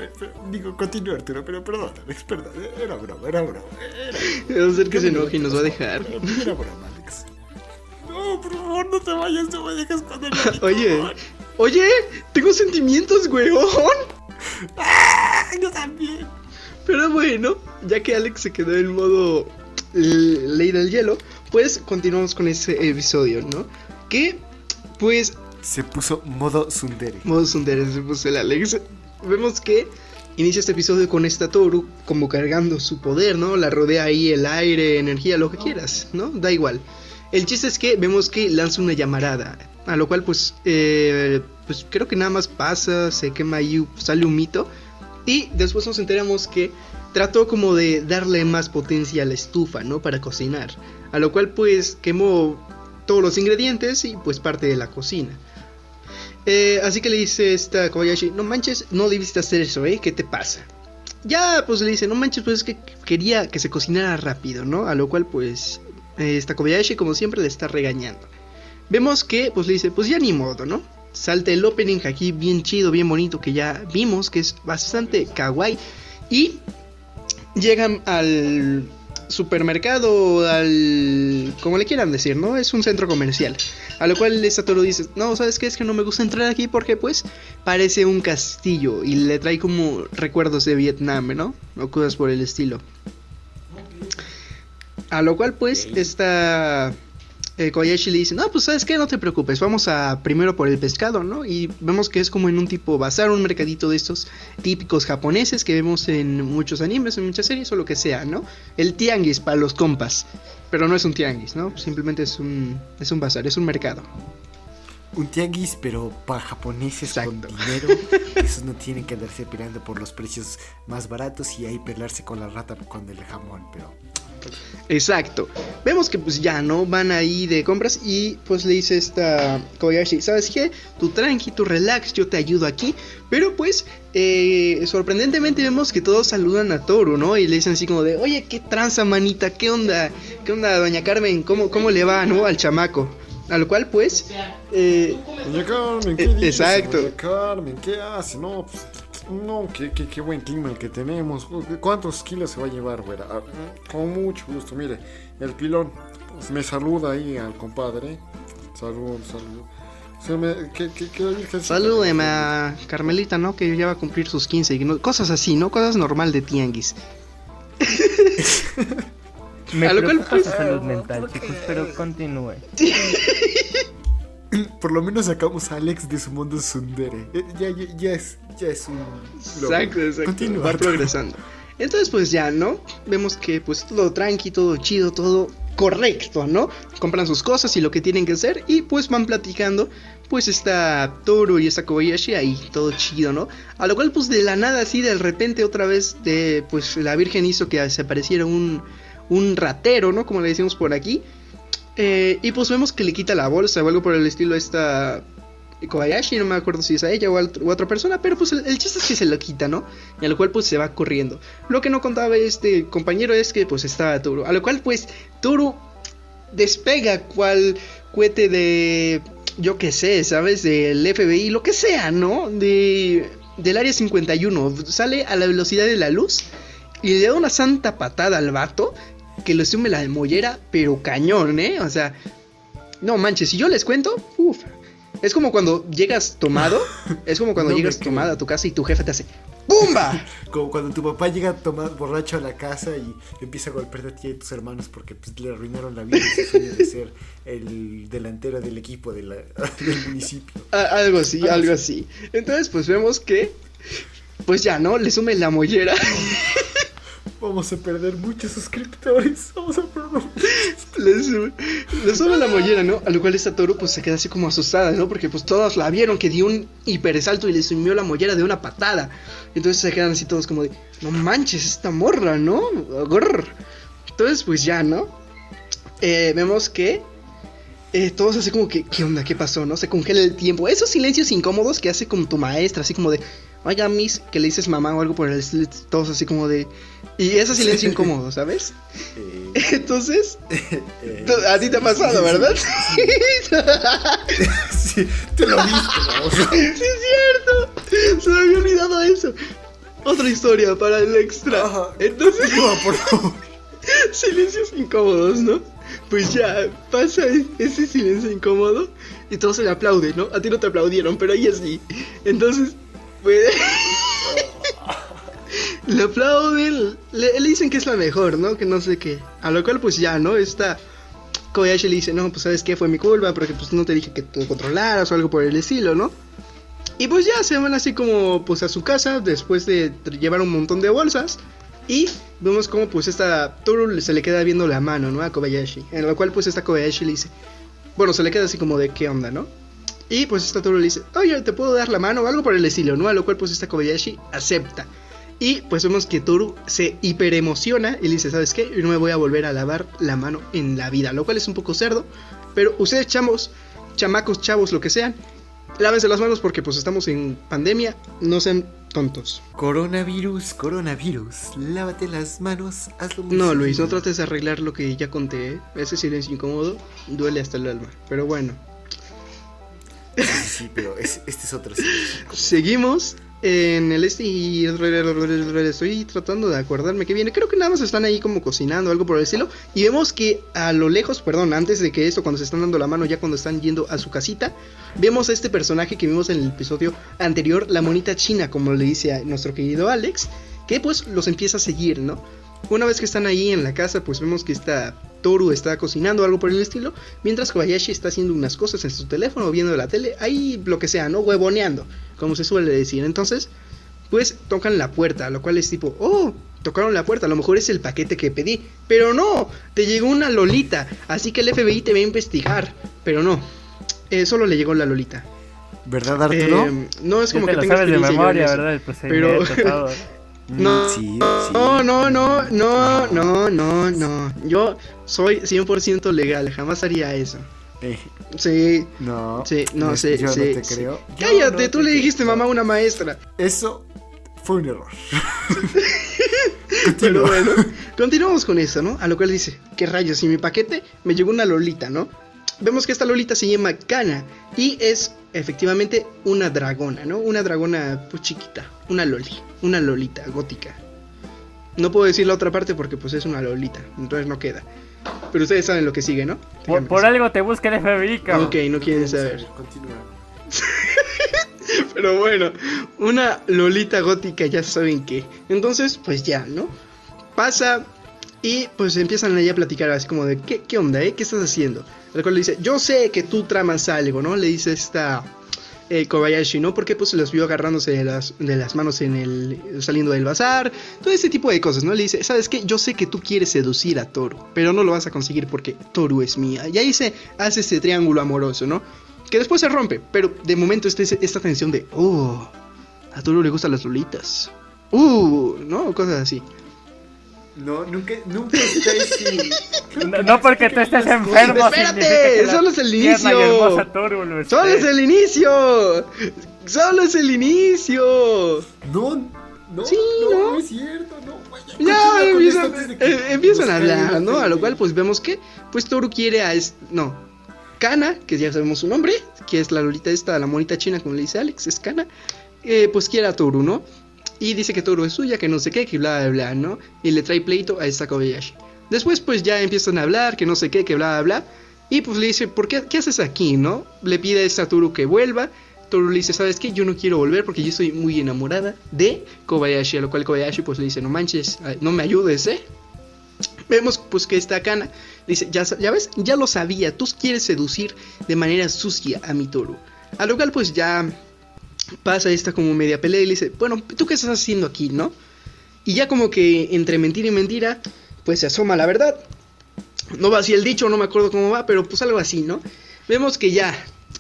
digo, continúa, Arturo, pero perdón, Alex, perdón. Era broma, era broma. Era... Va a ser que se enoje y nos va a dejar. Era broma, Alex. No, por favor, no te vayas, no me dejes con el Oye, oye, tengo sentimientos, weón. ¡Ah! Yo también. Pero bueno, ya que Alex se quedó en modo ley del hielo, pues continuamos con ese episodio, ¿no? Que, pues... Se puso modo Sundere. Modo Sundere se puso el Alex. Vemos que inicia este episodio con esta Toru como cargando su poder, ¿no? La rodea ahí el aire, energía, lo que quieras, ¿no? Da igual. El chiste es que vemos que lanza una llamarada, a lo cual pues, eh, pues creo que nada más pasa, se quema ahí, sale un mito. Y después nos enteramos que trató como de darle más potencia a la estufa, ¿no? Para cocinar. A lo cual pues quemó todos los ingredientes y pues parte de la cocina. Eh, así que le dice esta Kobayashi, no manches, no debiste hacer eso, ¿eh? ¿Qué te pasa? Ya, pues le dice, no manches, pues es que quería que se cocinara rápido, ¿no? A lo cual pues esta Kobayashi como siempre le está regañando. Vemos que pues le dice, pues ya ni modo, ¿no? Salta el opening aquí bien chido, bien bonito que ya vimos, que es bastante kawaii. Y llegan al supermercado, al... como le quieran decir, ¿no? Es un centro comercial. A lo cual Satoru dice, no, ¿sabes qué? Es que no me gusta entrar aquí porque pues parece un castillo y le trae como recuerdos de Vietnam, ¿no? O cosas por el estilo. A lo cual pues esta eh, Koyashi le dice, no, pues sabes qué, no te preocupes, vamos a primero por el pescado, ¿no? Y vemos que es como en un tipo bazar, un mercadito de estos típicos japoneses que vemos en muchos animes, en muchas series o lo que sea, ¿no? El tianguis para los compas, pero no es un tianguis, ¿no? Simplemente es un, es un bazar, es un mercado. Un tianguis, pero para japoneses con dinero. Esos no tienen que andarse peleando por los precios más baratos y ahí pelearse con la rata con el jamón, pero Exacto. Vemos que pues ya, ¿no? Van ahí de compras y pues le dice esta Koyashi, ¿sabes qué? Tu tranqui, tu relax, yo te ayudo aquí. Pero pues, eh, sorprendentemente vemos que todos saludan a Toru, ¿no? Y le dicen así como de, oye, qué tranza, manita, qué onda, qué onda, doña Carmen, ¿cómo, cómo le va, ¿no? Al chamaco. A lo cual pues... Eh, doña Carmen, ¿qué eh, Exacto. Doña Carmen, ¿qué hace? No, pues no, qué, qué, buen clima el que tenemos. ¿Cuántos kilos se va a llevar, güera? Ah, con mucho gusto, mire, el pilón pues, me saluda ahí al compadre. Salud, salud. Salúdeme a Carmelita, ¿no? Que ya va a cumplir sus 15. cosas así, ¿no? Cosas normal de tianguis. Me A lo cual, preocupa pues- salud mental, chicos, pero continúe. Por lo menos sacamos a Alex de su mundo sundere. Eh, Ya, ya, ya es, ya es un. Exacto, exacto. Continúa, Va Arturo. progresando. Entonces, pues ya, ¿no? Vemos que pues todo tranqui, todo chido, todo correcto, ¿no? Compran sus cosas y lo que tienen que hacer y pues van platicando. Pues está Toru y está Kobayashi ahí, todo chido, ¿no? A lo cual pues de la nada así de repente otra vez de pues la Virgen hizo que se apareciera un, un ratero, ¿no? Como le decimos por aquí. Eh, y pues vemos que le quita la bolsa o algo por el estilo esta Kobayashi, no me acuerdo si es a ella o a, otra persona, pero pues el, chiste es que se lo quita, ¿no? Y a lo cual pues se va corriendo. Lo que no contaba este compañero es que pues estaba Toro, a lo cual pues Toro despega cual cohete de, yo qué sé, ¿sabes? Del FBI, lo que sea, ¿no? De, del área 51, sale a la velocidad de la luz y le da una santa patada al vato que le sume la mollera, pero cañón, ¿eh? O sea, no manches, si yo les cuento, uff. Es como cuando llegas tomado, es como cuando No llegas tomado a tu casa y tu jefe te hace ¡Bumba! Como cuando tu papá llega tomado borracho a la casa y empieza a golpearte a ti y a tus hermanos porque pues, le arruinaron la vida y su sueño de ser el delantero del equipo de la- del municipio. Algo así, algo así. Entonces, pues vemos que, pues ya, ¿no? Le sume la mollera. Vamos a perder muchos suscriptores. Vamos a perder. le, sube, le sube la mollera, ¿no? A lo cual esta Toro pues se queda así como asustada, ¿no? Porque pues todos la vieron que dio un hipersalto y le sumió la mollera de una patada. Entonces se quedan así todos como de, no manches, esta morra, ¿no? Grrr. Entonces pues ya, ¿no? Eh, vemos que eh, todos así como que, ¿qué onda? ¿Qué pasó? ¿No? Se congela el tiempo. Esos silencios incómodos que hace como tu maestra, así como de, oiga, miss, que le dices mamá o algo por el estilo, todos así como de... Y ese silencio incómodo, ¿sabes? Eh, Entonces, eh, A ti te ha pasado, sí, ¿verdad? Sí, tú lo viste, vamos. Sí, es cierto. Se me había olvidado eso. Otra historia para el extra. Ajá. Entonces, No, por favor. silencios incómodos, ¿no? Pues ya pasa e- ese silencio incómodo y todos se le aplauden, ¿no? A ti no te aplaudieron, pero a ella sí. Entonces, pues. Le aplauden, le, le dicen que es la mejor, ¿no? Que no sé qué. A lo cual, pues ya, ¿no? Esta Kobayashi le dice, no, pues sabes qué, fue mi culpa, porque pues no te dije que te controlaras o algo por el estilo, ¿no? Y pues ya se van así como pues a su casa después de llevar un montón de bolsas. Y vemos como pues esta Toru se le queda viendo la mano, ¿no? A Kobayashi. En lo cual pues esta Kobayashi le dice, bueno, se le queda así como de qué onda, ¿no? Y pues esta Toru le dice, oye, ¿te puedo dar la mano? O algo por el estilo, ¿no? A lo cual pues esta Kobayashi acepta. Y pues vemos que Toru se hiperemociona y le dice, ¿sabes qué? Yo no me voy a volver a lavar la mano en la vida. Lo cual es un poco cerdo. Pero ustedes chamos, chamacos, chavos, lo que sean, lávense las manos porque pues estamos en pandemia. No sean tontos. Coronavirus, coronavirus. Lávate las manos, hazlo muy No, Luis, no trates de arreglar lo que ya conté. ¿eh? Ese silencio incómodo duele hasta el alma. Pero bueno, Sí, sí, sí, pero es- este es otro silencio. seguimos en el este y estoy tratando de acordarme que viene. Creo que nada más están ahí como cocinando, algo por el estilo. Y vemos que a lo lejos, perdón, antes de que esto, cuando se están dando la mano, ya cuando están yendo a su casita, vemos a este personaje que vimos en el episodio anterior, la monita china, como le dice nuestro querido Alex, que pues los empieza a seguir, ¿no? Una vez que están ahí en la casa, pues vemos que esta Toru está cocinando algo por el estilo, mientras Kobayashi está haciendo unas cosas en su teléfono, viendo la tele, ahí lo que sea, ¿no? Huevoneando, como se suele decir. Entonces, pues tocan la puerta, lo cual es tipo, oh, tocaron la puerta, a lo mejor es el paquete que pedí, pero no, te llegó una Lolita, así que el FBI te va a investigar, pero no, eh, solo le llegó la Lolita. ¿Verdad, Arturo? Eh, no es como te que lo tenga sabes de experiencia yo en memoria, eso. ¿verdad? El procedimiento, pero- todo. no, sí, sí. No, no, no, no, no, no, no. Yo soy 100% legal, jamás haría eso. Eh, Sí, no. sí, no, sí, Yo sí. no te sí. creo. Cállate, no tú le dijiste creo. mamá a una maestra. Eso fue un error. Pero bueno, continuamos con eso, ¿no? A lo cual dice, ¿qué rayos? Y mi paquete me llegó una Lolita, ¿no? Vemos que esta Lolita se llama Kana y es efectivamente una dragona, ¿no? Una dragona pues chiquita, una Loli, una Lolita gótica. No puedo decir la otra parte porque pues es una Lolita, entonces no queda. Pero ustedes saben lo que sigue, ¿no? Por, algo te busca el FBI, cabrón. Ok, no quieren saber. Continúa. Pero bueno, una Lolita gótica, ya saben qué. Entonces, pues ya, ¿no? Pasa Y pues empiezan ahí a platicar así como de, ¿qué, qué onda, eh? ¿Qué estás haciendo? Cual le dice, yo sé que tú tramas algo, ¿no? Le dice esta eh, Kobayashi, ¿no? Porque pues los vio agarrándose de las, de las manos en el, saliendo del bazar, todo ese tipo de cosas, ¿no? Le dice, ¿sabes qué? Yo sé que tú quieres seducir a Toru, pero no lo vas a conseguir porque Toru es mía. Y ahí se hace este triángulo amoroso, ¿no? Que después se rompe, pero de momento está esta tensión de, oh, a Toru le gustan las lolitas. Uh, ¿no? Cosas así. No, nunca, nunca No, no porque tú estés enfermo. Espérate, solo es el inicio. Solo es el inicio. Solo es el inicio. No, no, sí, no, no, es cierto, no. Ya empiezan, eh, empiezan a hablar, ¿no? A lo cual pues vemos que pues Toru quiere a no, Kana, que ya sabemos su nombre, que es la lolita esta, la monita china como le dice Alex, es Kana, eh, pues quiere a Toru, ¿no? Y dice que Toru es suya, que no sé qué, que bla, bla, bla, ¿no? Y le trae pleito a esta Kobayashi. Después pues ya empiezan a hablar, que no sé qué, que bla, bla, bla. Y pues le dice, ¿por qué, qué haces aquí, no? Le pide a esta Toru que vuelva. Toru le dice, ¿sabes qué? Yo no quiero volver porque yo estoy muy enamorada de Kobayashi. A lo cual Kobayashi pues le dice, no manches, no me ayudes, ¿eh? Vemos pues que esta Kana dice, ya, ya ves, ya lo sabía, tú quieres seducir de manera sucia a mi Toru. A lo cual pues ya pasa esta como media pelea y le dice, bueno, ¿tú qué estás haciendo aquí, no? Y ya como que entre mentira y mentira, pues se asoma la verdad. No va así el dicho, no me acuerdo cómo va, pero pues algo así, ¿no? Vemos que ya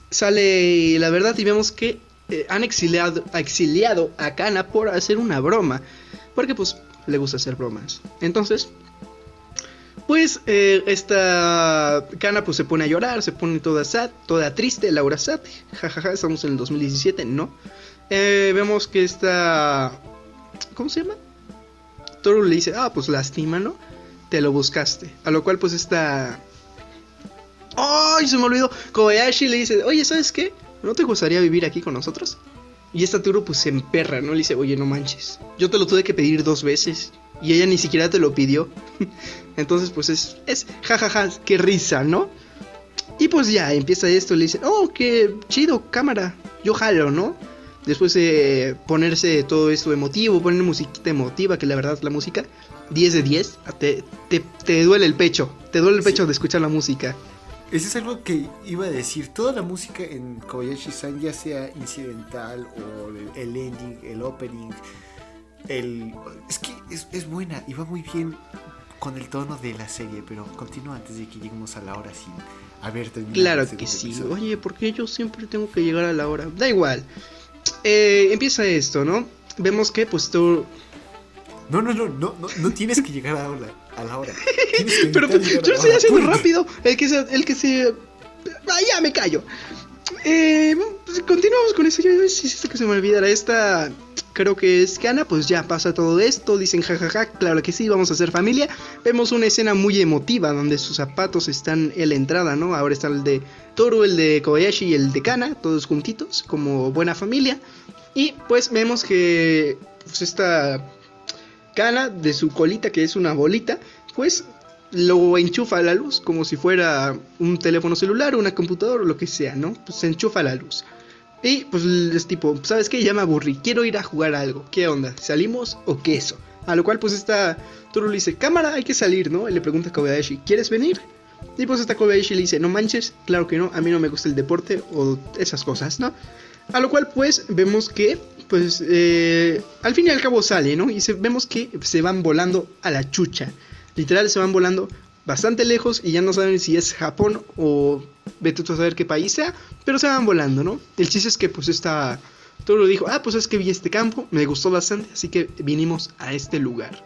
sale la verdad y vemos que eh, han exiliado, exiliado a Kana por hacer una broma. Porque pues le gusta hacer bromas. Entonces, pues eh, esta Kana pues se pone a llorar, se pone toda sad, toda triste, Laura sad, jajaja, estamos en el 2017, ¿no? Eh, vemos que esta... ¿Cómo se llama? Toru le dice, ah, pues lástima, ¿no? Te lo buscaste. A lo cual pues esta... ¡Ay, se me olvidó! Kobayashi le dice, oye, ¿sabes qué? ¿No te gustaría vivir aquí con nosotros? Y esta Toru pues se emperra, ¿no? Le dice, oye, no manches. Yo te lo tuve que pedir dos veces y ella ni siquiera te lo pidió. Entonces, pues es, es jajaja, qué risa, ¿no? Y pues ya empieza esto, le dicen, oh, qué chido, cámara, yo jalo, ¿no? Después de ponerse todo esto emotivo, poner musiquita emotiva, que la verdad la música, 10 de 10, te, te, duele el pecho, te duele el pecho de escuchar la música. Eso es algo que iba a decir, toda la música en Kobayashi-san, ya sea incidental o el ending, el opening, el... Es que es, es, buena y va muy bien con el tono de la serie, pero continúa antes de que lleguemos a la hora sin haber terminado. Claro que sí. Oye, porque yo siempre tengo que llegar a la hora? Da igual. Eh, empieza esto, ¿no? Vemos que pues tú... No, no, no, no, no, no tienes que llegar a la hora. A la hora. pero pues, yo lo estoy haciendo rápido. El que se... El que se... Ah, ya me callo. Eh, pues, continuamos con eso. Ya si es que se me olvidara esta creo que es Kana, pues ya pasa todo esto, dicen jajaja, claro que sí, vamos a ser familia. Vemos una escena muy emotiva donde sus zapatos están en la entrada, ¿no? Ahora está el de Toru, el de Kobayashi y el de Kana, todos juntitos, como buena familia. Y pues vemos que pues esta Kana de su colita, que es una bolita, pues lo enchufa a la luz como si fuera un teléfono celular, una computadora o lo que sea, ¿no? Pues se enchufa a la luz. Y pues es tipo, ¿sabes qué? Ya me aburrí, quiero ir a jugar algo. ¿Qué onda? ¿Salimos o qué eso? A lo cual pues esta Toru le dice, cámara, hay que salir, ¿no? Y le pregunta a Kobayashi, ¿quieres venir? Y pues esta Kobayashi le dice, no manches, claro que no, a mí no me gusta el deporte o esas cosas, ¿no? A lo cual pues vemos que, pues, eh, al fin y al cabo sale, ¿no? Y vemos que se van volando a la chucha. Literal se van volando bastante lejos y ya no saben si es Japón o vete tú a saber qué país sea, pero se van volando, ¿no? El chiste es que pues esta todo lo dijo, ah, pues es que vi este campo, me gustó bastante, así que vinimos a este lugar.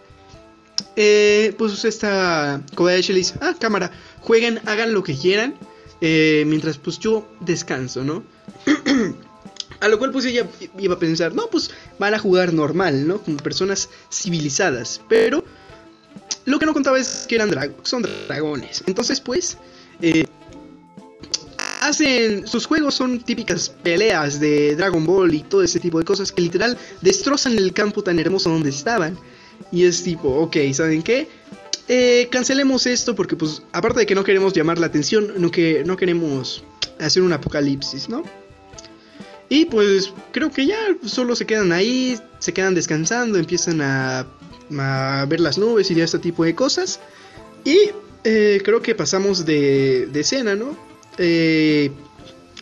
Eh, pues esta Kobayashi le dice, ah, cámara, jueguen, hagan lo que quieran, eh, mientras pues yo descanso, ¿no? a lo cual pues ella iba a pensar, no, pues van a jugar normal, ¿no? Como personas civilizadas, pero lo que no contaba es que eran dragos, son dragones. Entonces, pues, eh, hacen. Sus juegos son típicas peleas de Dragon Ball y todo ese tipo de cosas que literal destrozan el campo tan hermoso donde estaban. Y es tipo, ok, ¿saben qué? Eh, cancelemos esto porque, pues, aparte de que no queremos llamar la atención, no, que, no queremos hacer un apocalipsis, ¿no? Y pues creo que ya solo se quedan ahí, se quedan descansando, empiezan a a ver las nubes y este tipo de cosas. Y eh, creo que pasamos de, de escena, ¿no? Eh,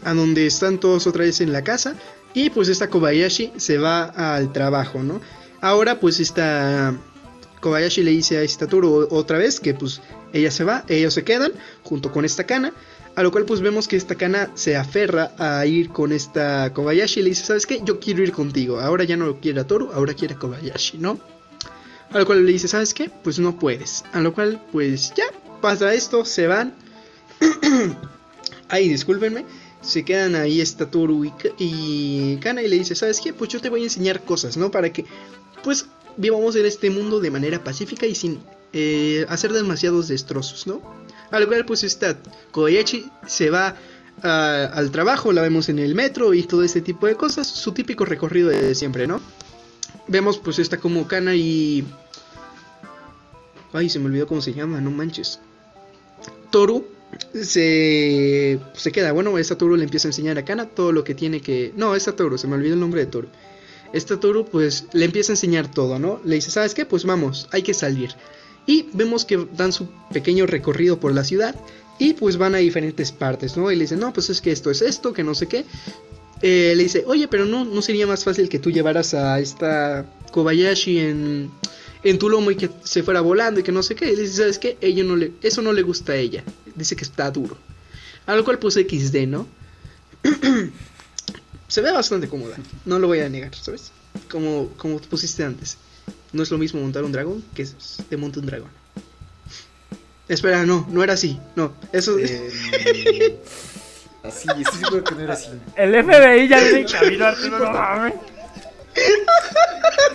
a donde están todos otra vez en la casa. Y pues esta Kobayashi se va al trabajo, ¿no? Ahora pues esta Kobayashi le dice a esta Toro otra vez que pues ella se va, ellos se quedan junto con esta Kana. A lo cual pues vemos que esta Kana se aferra a ir con esta Kobayashi y le dice, ¿sabes qué? Yo quiero ir contigo. Ahora ya no quiere a Toru, ahora quiere a Kobayashi, ¿no? A lo cual le dice, ¿sabes qué? Pues no puedes. A lo cual pues ya pasa esto, se van. Ay, discúlpenme. Se quedan ahí esta Toru y, y Kana y le dice, ¿sabes qué? Pues yo te voy a enseñar cosas, ¿no? Para que pues vivamos en este mundo de manera pacífica y sin eh, hacer demasiados destrozos, ¿no? Al cual pues esta Kobayashi se va uh, al trabajo, la vemos en el metro y todo este tipo de cosas, su típico recorrido de siempre, ¿no? Vemos pues esta como Kana y... Ay, se me olvidó cómo se llama, no manches. Toru se, se queda, bueno, esta Toru le empieza a enseñar a Kana todo lo que tiene que... No, esta Toru, se me olvidó el nombre de Toru. Esta Toru pues le empieza a enseñar todo, ¿no? Le dice, ¿sabes qué? Pues vamos, hay que salir. Y vemos que dan su pequeño recorrido por la ciudad y pues van a diferentes partes, ¿no? Y le dice, no, pues es que esto es esto, que no sé qué. Eh, le dice, oye, pero no, no sería más fácil que tú llevaras a esta Kobayashi en, en tu lomo y que se fuera volando y que no sé qué. Y le dice, ¿sabes qué? Ella no le, eso no le gusta a ella. Dice que está duro. A lo cual puse XD, ¿no? se ve bastante cómoda, no lo voy a negar, ¿sabes? Como, como pusiste antes. No es lo mismo montar un dragón que te monte un dragón. Espera, no, no era así. No, eso. Eh, así, estoy seguro que no era así. El FBI ya viene en camino, Arturo, no mames.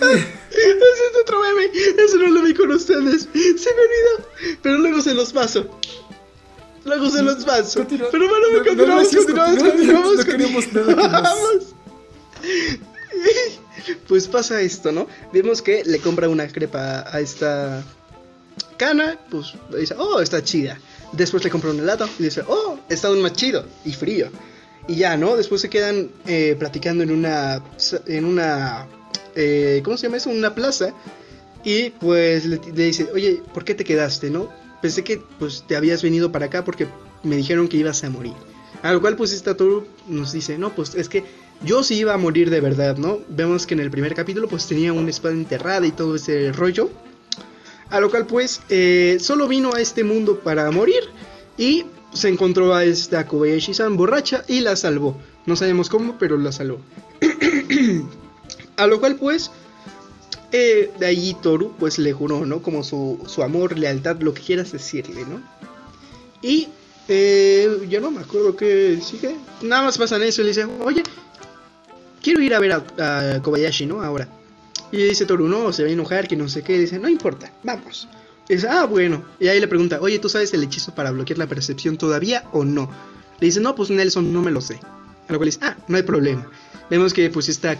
Ese es otro meme. Eso no lo vi con ustedes. Se me olvidó. Pero luego se los paso. Luego se los paso. Pero bueno, No, continuamos, continuamos, No continuamos. Pues pasa esto, ¿no? Vemos que le compra una crepa a esta cana, pues dice, oh, está chida. Después le compra un helado y dice, oh, está aún más chido y frío. Y ya, ¿no? Después se quedan eh, platicando en una, en una, eh, ¿cómo se llama eso? Una plaza. Y pues le, dice, oye, ¿por qué te quedaste, no? Pensé que pues te habías venido para acá porque me dijeron que ibas a morir. A lo cual pues esta Toru nos dice, no, pues es que yo sí iba a morir de verdad, ¿no? Vemos que en el primer capítulo pues tenía una espada enterrada y todo ese rollo. A lo cual pues eh, solo vino a este mundo para morir y se encontró a esta Kobayashi-san borracha y la salvó. No sabemos cómo, pero la salvó. a lo cual pues eh, de allí Toru pues le juró, ¿no? Como su, su amor, lealtad, lo que quieras decirle, ¿no? Y eh, yo no me acuerdo que sigue. Nada más pasan eso y le dice, oye, quiero ir a ver a, a Kobayashi, ¿no? Ahora. Y dice Toru, no, se va a enojar, que no sé qué. Dice, no importa, vamos. Y dice, ah, bueno. Y ahí le pregunta, oye, ¿tú sabes el hechizo para bloquear la percepción todavía o no? Le dice, no, pues Nelson, no me lo sé. A lo cual dice, ah, no hay problema. Vemos que pues esta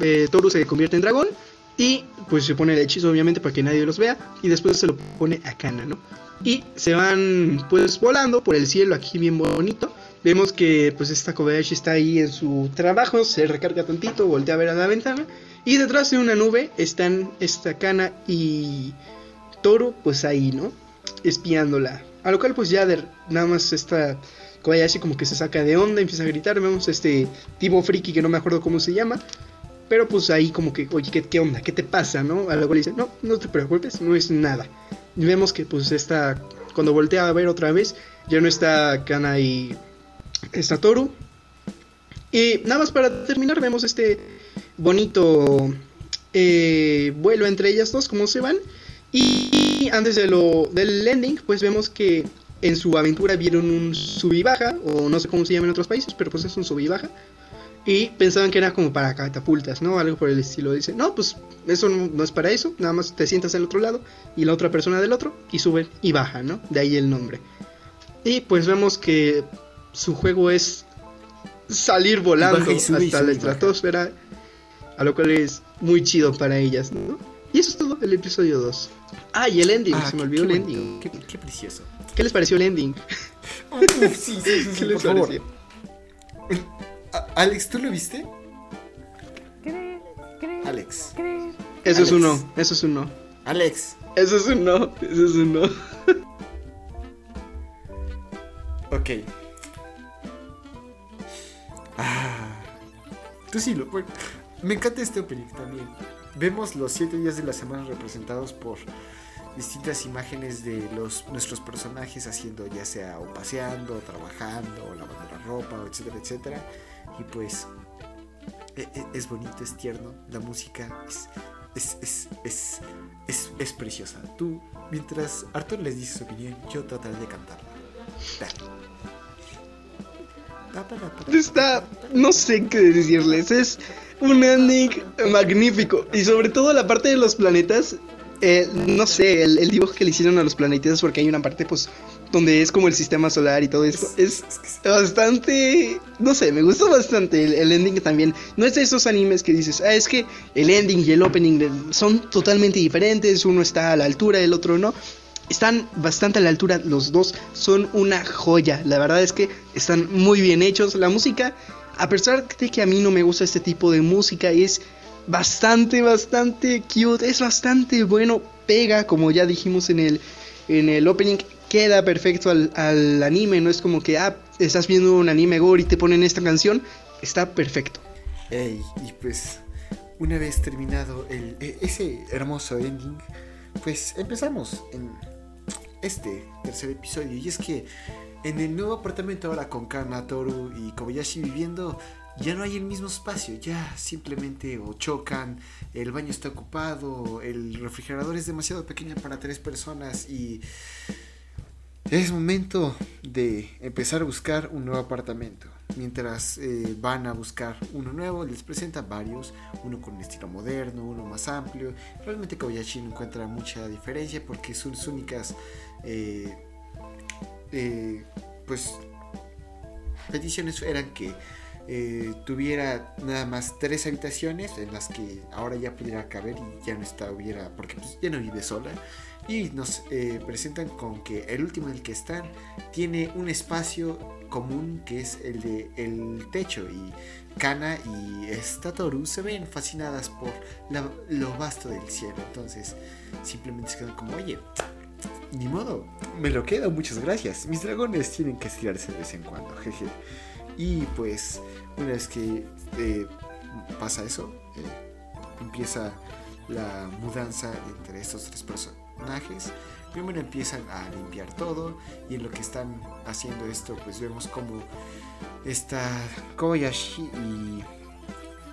eh, Toru se convierte en dragón. Y pues se pone el hechizo obviamente para que nadie los vea. Y después se lo pone a Kana, ¿no? Y se van pues volando por el cielo aquí bien bonito. Vemos que pues esta Kobayashi está ahí en su trabajo. Se recarga tantito, voltea a ver a la ventana. Y detrás de una nube están esta Kana y Toru pues ahí, ¿no? Espiándola. A lo cual pues ya nada más esta Kobayashi como que se saca de onda, empieza a gritar. Vemos este tipo friki que no me acuerdo cómo se llama. Pero pues ahí como que, oye, ¿qué, qué onda? ¿Qué te pasa? ¿No? A lo cual dice, no, no te preocupes, no es nada. Y vemos que pues esta, cuando voltea a ver otra vez, ya no está Kana y está Toru. Y nada más para terminar, vemos este bonito eh, vuelo entre ellas dos, cómo se van. Y antes de lo, del ending, pues vemos que en su aventura vieron un sub y baja, o no sé cómo se llama en otros países, pero pues es un sub y baja. Y pensaban que era como para catapultas, ¿no? Algo por el estilo. Dice, no, pues eso no, no, es para eso. Nada más te sientas al otro lado y la otra persona del otro y suben y bajan, ¿no? De ahí el nombre. Y pues vemos que su juego es salir volando y sube, hasta la estratosfera. A lo cual es muy chido para ellas, ¿no? Y eso es todo el episodio 2. Ah, y el ending, Ah, se me olvidó el ending. Qué, qué precioso. ¿Qué les pareció el ending? Sí, sí, sí, sí, ¿Qué les por pareció? Alex, ¿tú lo viste? Alex. Eso es uno, eso es uno. Alex. Eso es un no, eso es un no. Ok. Ah. Tú sí lo. Me encanta este opening también. Vemos los siete días de la semana representados por distintas imágenes de los nuestros personajes haciendo ya sea o paseando, trabajando, o lavando la ropa, etcétera, etcétera. Y pues e- e- es bonito, es tierno, la música es, es, es, es, es preciosa. Tú, mientras Arthur les dice su opinión, yo trataré de cantarla. Dale. Está, no sé qué decirles, es un ending magnífico. Y sobre todo la parte de los planetas, eh, no sé, el, el dibujo que le hicieron a los planetas, porque hay una parte pues donde es como el sistema solar y todo esto, es bastante, no sé, me gustó bastante el, el ending también. No es de esos animes que dices, ah, es que el ending y el opening son totalmente diferentes, uno está a la altura, el otro no. Están bastante a la altura, los dos son una joya. La verdad es que están muy bien hechos. La música, a pesar de que a mí no me gusta este tipo de música, es bastante, bastante cute, es bastante bueno, pega, como ya dijimos en el, en el opening, queda perfecto al, anime, no es como que, ah, estás viendo un anime gore y te ponen esta canción, está perfecto. Ey, y pues una vez terminado el, e- ese hermoso ending, pues empezamos en este tercer episodio. Y es que en el nuevo apartamento ahora con Kana, Toru y Kobayashi viviendo, ya no hay el mismo espacio. Ya simplemente o chocan, el baño está ocupado, el refrigerador es demasiado pequeño para tres personas y es momento de empezar a buscar un nuevo apartamento. Mientras eh, van a buscar uno nuevo, les presenta varios, uno con un estilo moderno, uno más amplio. Realmente Kobayashi no encuentra mucha diferencia porque sus únicas eh, eh, pues peticiones eran que tuviera nada más tres habitaciones en las que ahora ya pudiera caber y ya no está, hubiera, porque pues, ya no vive sola. Y nos eh, presentan con que el último en el que están tiene un espacio común que es el de el techo y Kana y esta Toru se ven fascinadas por la- lo vasto del cielo. Entonces simplemente se quedan como, oye, ni modo, me lo quedo, muchas gracias. Mis dragones tienen que estirarse de vez en cuando, jeje. Y pues, una vez que eh, pasa eso, eh, empieza la mudanza entre estos tres personajes. Primero empiezan a limpiar todo y en lo que están haciendo esto, pues vemos como está Kobayashi y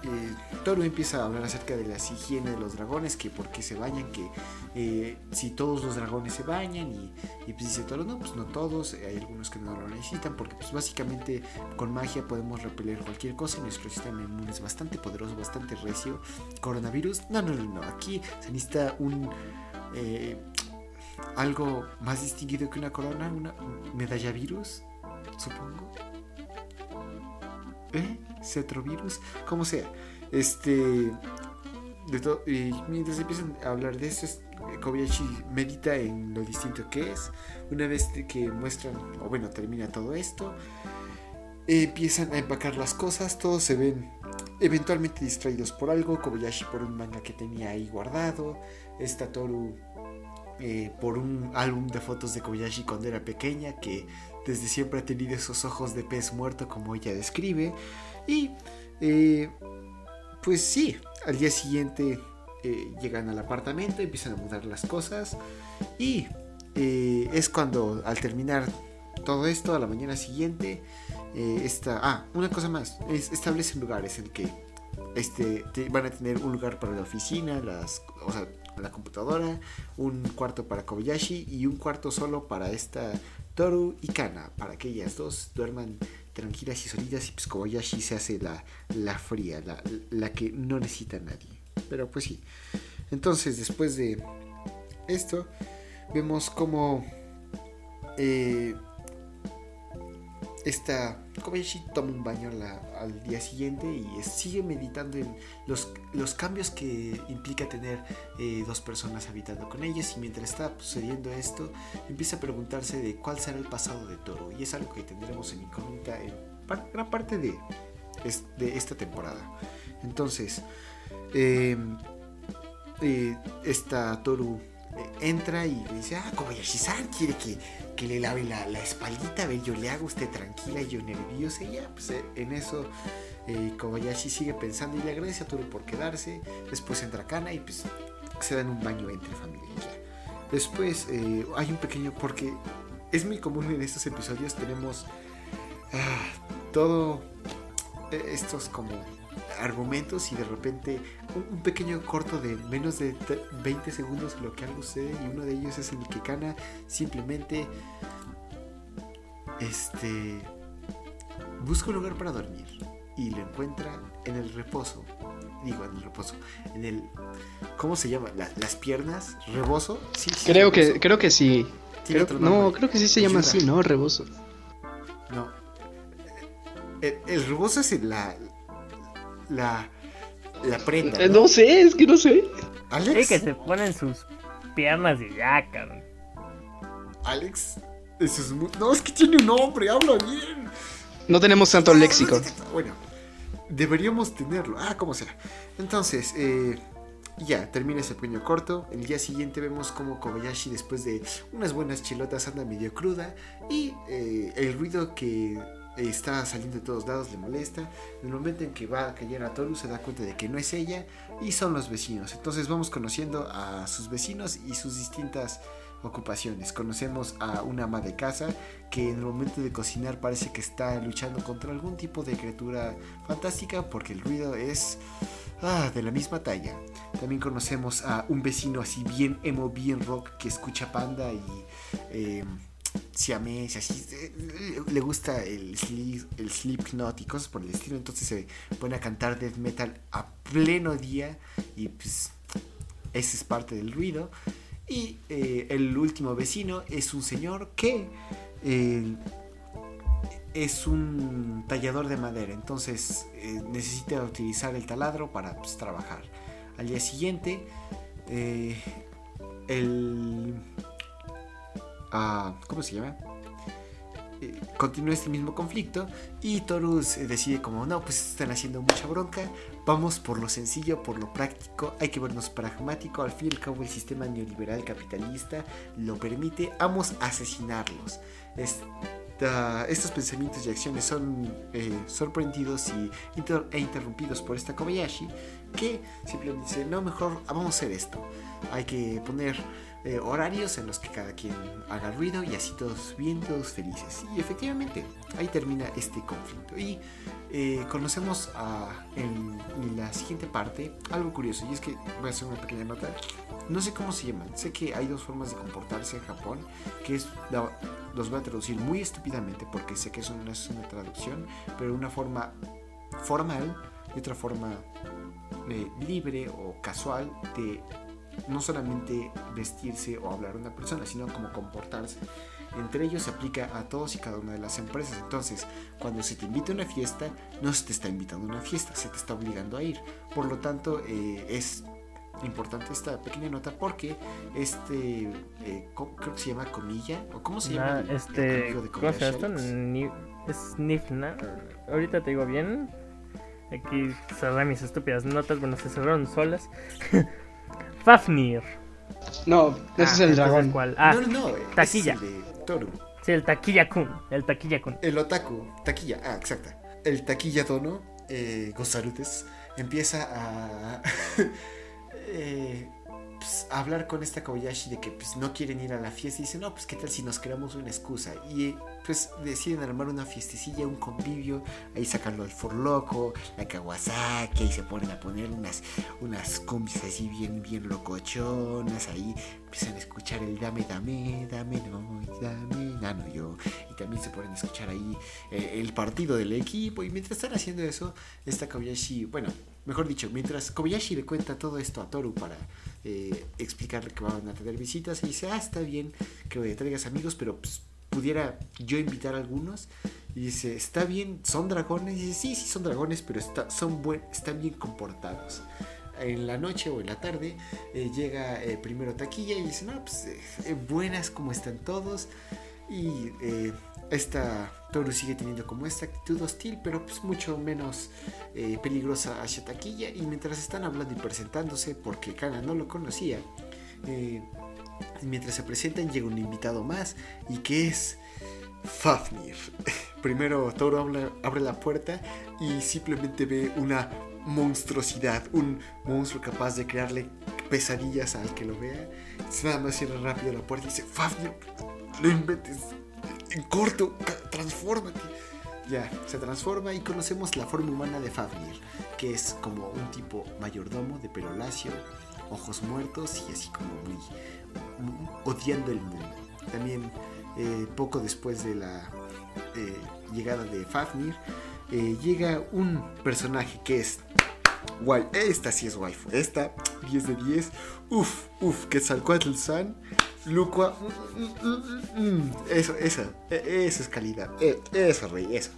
eh, Toru empieza a hablar acerca de la higiene de los dragones, que por qué se bañan, que eh, si todos los dragones se bañan y, y pues dice Toru, no, pues no todos, eh, hay algunos que no lo necesitan porque pues básicamente con magia podemos repeler cualquier cosa nuestro sistema inmune es bastante poderoso, bastante recio. Coronavirus, no, no, no, no, aquí se necesita un... eh, algo más distinguido que una corona, una medalla virus, supongo. ¿Eh? Cetrovirus, como sea. Este. De y mientras empiezan a hablar de esto, es- Kobayashi medita en lo distinto que es. Una vez que muestran, o bueno, termina todo esto, empiezan a empacar las cosas. Todos se ven eventualmente distraídos por algo. Kobayashi por un manga que tenía ahí guardado. Esta Toru eh, por un álbum de fotos de Kobayashi cuando era pequeña, que desde siempre ha tenido esos ojos de pez muerto como ella describe. Y eh, pues sí, al día siguiente eh, llegan al apartamento, empiezan a mudar las cosas y eh, es cuando al terminar todo esto, a la mañana siguiente, esta... Ah, una cosa más, es- establecen lugares en que este, te- van a tener un lugar para la oficina, las, la computadora, un cuarto para Kobayashi y un cuarto solo para esta Toru y Kana, para que ellas dos duerman tranquilas y solitas y pues Kobayashi se hace la, la fría, la, la que no necesita nadie. Pero pues sí. Entonces después de esto, vemos como eh, esta Kobayashi toma un baño al día siguiente y sigue meditando en los, los cambios que implica tener eh, dos personas habitando con ellas y mientras está sucediendo esto empieza a preguntarse de cuál será el pasado de Toro y es algo que tendremos en incógnita en gran parte de, de esta temporada. Entonces eh, eh, esta Toru entra y le dice, ah, Kobayashi-san quiere que, que le lave la, la espaldita, yo le hago usted tranquila yo nerviosa y ya, pues eh, en eso eh, Kobayashi sigue pensando y le agradece a Toru por quedarse, después entra Kana y pues se dan un baño entre familia y ya. Después eh, hay un pequeño, porque es muy común en estos episodios, tenemos ah, todo eh, estos como argumentos y de repente un, pequeño corto de menos de te- 20 segundos lo que algo sucede y uno de ellos es en el que Kana simplemente este busca un lugar para dormir y lo encuentra en el reposo digo en el reposo en el ¿cómo se llama? La- las piernas rebozo sí, sí, Creo que, creo que sí. Tiene Creo- no, creo que sí se llama Ayuda. así, ¿no? Rebozo. No. El, el rebozo es la. La. La prenda. Eh, ¿no? No sé, es que no sé. Alex. Sí, que se ponen sus piernas y ya, cabrón. Alex. Eso es muy- No, es que tiene un nombre, habla bien. No tenemos tanto léxico. Bueno, deberíamos tenerlo. Ah, como sea. Entonces, eh, ya, termina ese pequeño corto. El día siguiente vemos como Kobayashi, después de unas buenas chilotas, anda medio cruda. Y eh, el ruido que está saliendo de todos lados le molesta. En el momento en que va a caer a Toru, se da cuenta de que no es ella y son los vecinos. Entonces, vamos conociendo a sus vecinos y sus distintas ocupaciones. Conocemos a una ama de casa que en el momento de cocinar parece que está luchando contra algún tipo de criatura fantástica porque el ruido es ah, de la misma talla. También conocemos a un vecino así bien emo, bien rock que escucha panda y eh, siamés, así eh, le gusta el, sleep, el Slipknot y cosas por el estilo. Entonces se pone a cantar death metal a pleno día y pues ese es parte del ruido. Y eh, el último vecino es un señor que eh, es un tallador de madera, entonces necesita utilizar el taladro para pues, trabajar. Al día siguiente, el... ¿Cómo se llama? Eh, continúa este mismo conflicto y Torus eh, decide como no pues están haciendo mucha bronca vamos por lo sencillo por lo práctico hay que vernos pragmático al fin y al cabo el sistema neoliberal capitalista lo permite vamos a asesinarlos estos pensamientos y acciones son eh, sorprendidos e interrumpidos por esta Kobayashi que simplemente dice no mejor vamos a hacer esto hay que poner eh, horarios en los que cada quien haga ruido y así todos bien, todos felices. Y efectivamente, ahí termina este conflicto. Y eh, conocemos a, en, la siguiente parte algo curioso, y es que voy a hacer una pequeña nota. No sé cómo se llaman, sé que hay dos formas de comportarse en Japón, que es, los voy a traducir muy estúpidamente porque sé que eso no es una traducción, pero una forma formal y otra forma eh, libre o casual de no solamente vestirse o hablar a una persona, sino como comportarse. Entre ellos se aplica a todos y cada una de las empresas. Entonces, cuando se te invita a una fiesta, no se te está invitando a una fiesta, se te está obligando a ir. Por lo tanto, eh, es importante esta pequeña nota porque este, eh, creo que se llama Comilla, o cómo se llama. Nah, el- el este, amigo de ¿cómo se llama esto? Ni- es Nifna. Ahorita te digo bien. Aquí cerré mis estúpidas notas, bueno, se cerraron solas. Fafnir. No, ese Ah, es el dragón. Ah, no, no, no, es taquilla. el de Toru. sí, el Taquilla-kun. El Taquilla-kun. El otaku, taquilla, ah, exacta. El taquilla dono, eh, Gozarutes, empieza a, eh, pues, a hablar con esta Kobayashi de que pues, no quieren ir a la fiesta y dice, no, pues qué tal si nos creamos una excusa. Y pues deciden armar una fiestecilla, un convivio, ahí sacarlo al forloco, la Kawasaki, y se ponen a poner unas, unas cumbias así bien, bien locochonas, ahí empiezan a escuchar el dame, dame, dame, no, dame, nano yo. Y también se ponen a escuchar ahí eh, el partido del equipo. Y mientras están haciendo eso, esta Kobayashi, bueno, mejor dicho, mientras Kobayashi le cuenta todo esto a Toru para eh, explicarle que van a tener visitas, y dice, ah, está bien que traigas amigos, pero pues, pudiera yo invitar a algunos. Y dice, está bien, son dragones. Y dice, sí, sí, son dragones, pero está, son buen, están bien comportados. En la noche o en la tarde eh, llega eh, primero Taquilla y dice, no, pues eh, buenas como están todos. Y esta Toru sigue teniendo como esta actitud hostil, pero pues mucho menos peligrosa hacia Taquilla. Y mientras están hablando y presentándose, porque Kana no lo conocía, mientras se presentan llega un invitado más y que es Fafnir. Primero Toru abre, la puerta y simplemente ve una monstruosidad, un monstruo capaz de crearle pesadillas al que lo vea. Nada más cierra rápido la puerta y dice, Fafnir, no inventes, en corto, transfórmate. Ya, se transforma y conocemos la forma humana de Fafnir, que es como un tipo mayordomo de pelo lacio, ojos muertos y así como muy odiando el mundo. También eh, poco después de la eh, llegada de Fafnir, eh, llega un personaje que es guay. Esta sí es waifu. Esta, 10 de 10. Uf, uf, Quetzalcoatl-san. Lucua. mm, mm, mm, Eso, eso, e- eso es calidad. E- Eso, rey, eso.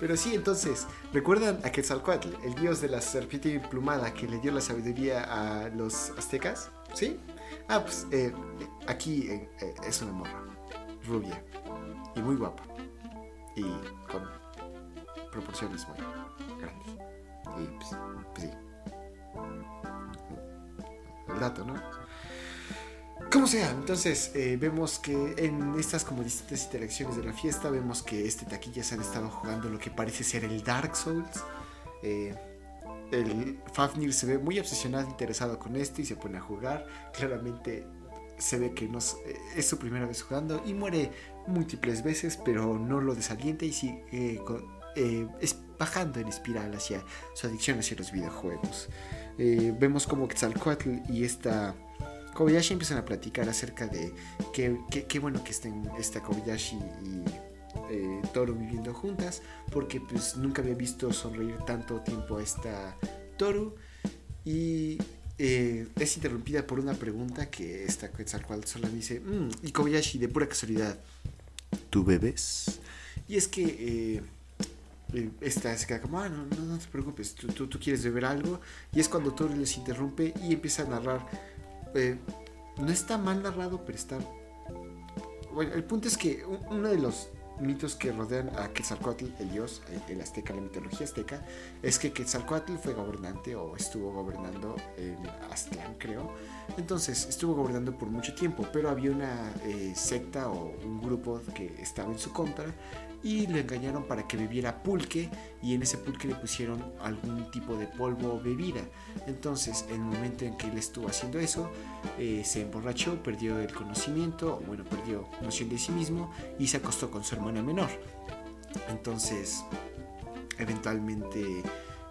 Pero sí, entonces, ¿recuerdan a Quetzalcoatl, el dios de la serpiente emplumada que le dio la sabiduría a los aztecas? ¿Sí? Ah, pues eh, aquí eh, eh, es una morra, rubia y muy guapa y con proporciones muy grandes. Y pues, pues sí. El dato, ¿no? Como sea, entonces eh, vemos que en estas como distintas interacciones de la fiesta vemos que este taquilla se han estado jugando lo que parece ser el Dark Souls. Eh, el Fafnir se ve muy obsesionado, interesado con esto y se pone a jugar. Claramente se ve que no es, eh, es su primera vez jugando y muere múltiples veces, pero no lo desalienta y sigue eh, eh, es bajando en espiral hacia su adicción hacia los videojuegos. Vemos como Quetzalcoatl y esta Kobayashi empiezan a platicar acerca de qué bueno que estén esta Kobayashi y eh, Toru viviendo juntas, porque pues nunca había visto sonreír tanto tiempo a esta Toru y eh, es interrumpida por una pregunta que esta Quetzalcoatl solo dice, "Mm, y Kobayashi de pura casualidad, ¿tú bebes? Y es que eh, eh, esta se queda como, ah, no, no, no te preocupes, tú, tú, tú quieres beber algo. Y es cuando Toru les interrumpe y empieza a narrar. no está mal narrado, pero está. Bueno, el punto es que uno de los mitos que rodean a Quetzalcoatl, el dios, el, azteca, la mitología azteca, es que Quetzalcoatl fue gobernante o estuvo gobernando en Aztlán, creo. Entonces estuvo gobernando por mucho tiempo, pero había una eh, secta o un grupo que estaba en su contra y lo engañaron para que bebiera pulque y en ese pulque le pusieron algún tipo de polvo o bebida. Entonces, en el momento en que él estuvo haciendo eso, eh, se emborrachó, perdió el conocimiento, bueno, perdió noción de sí mismo y se acostó con su hermana menor. Entonces, eventualmente,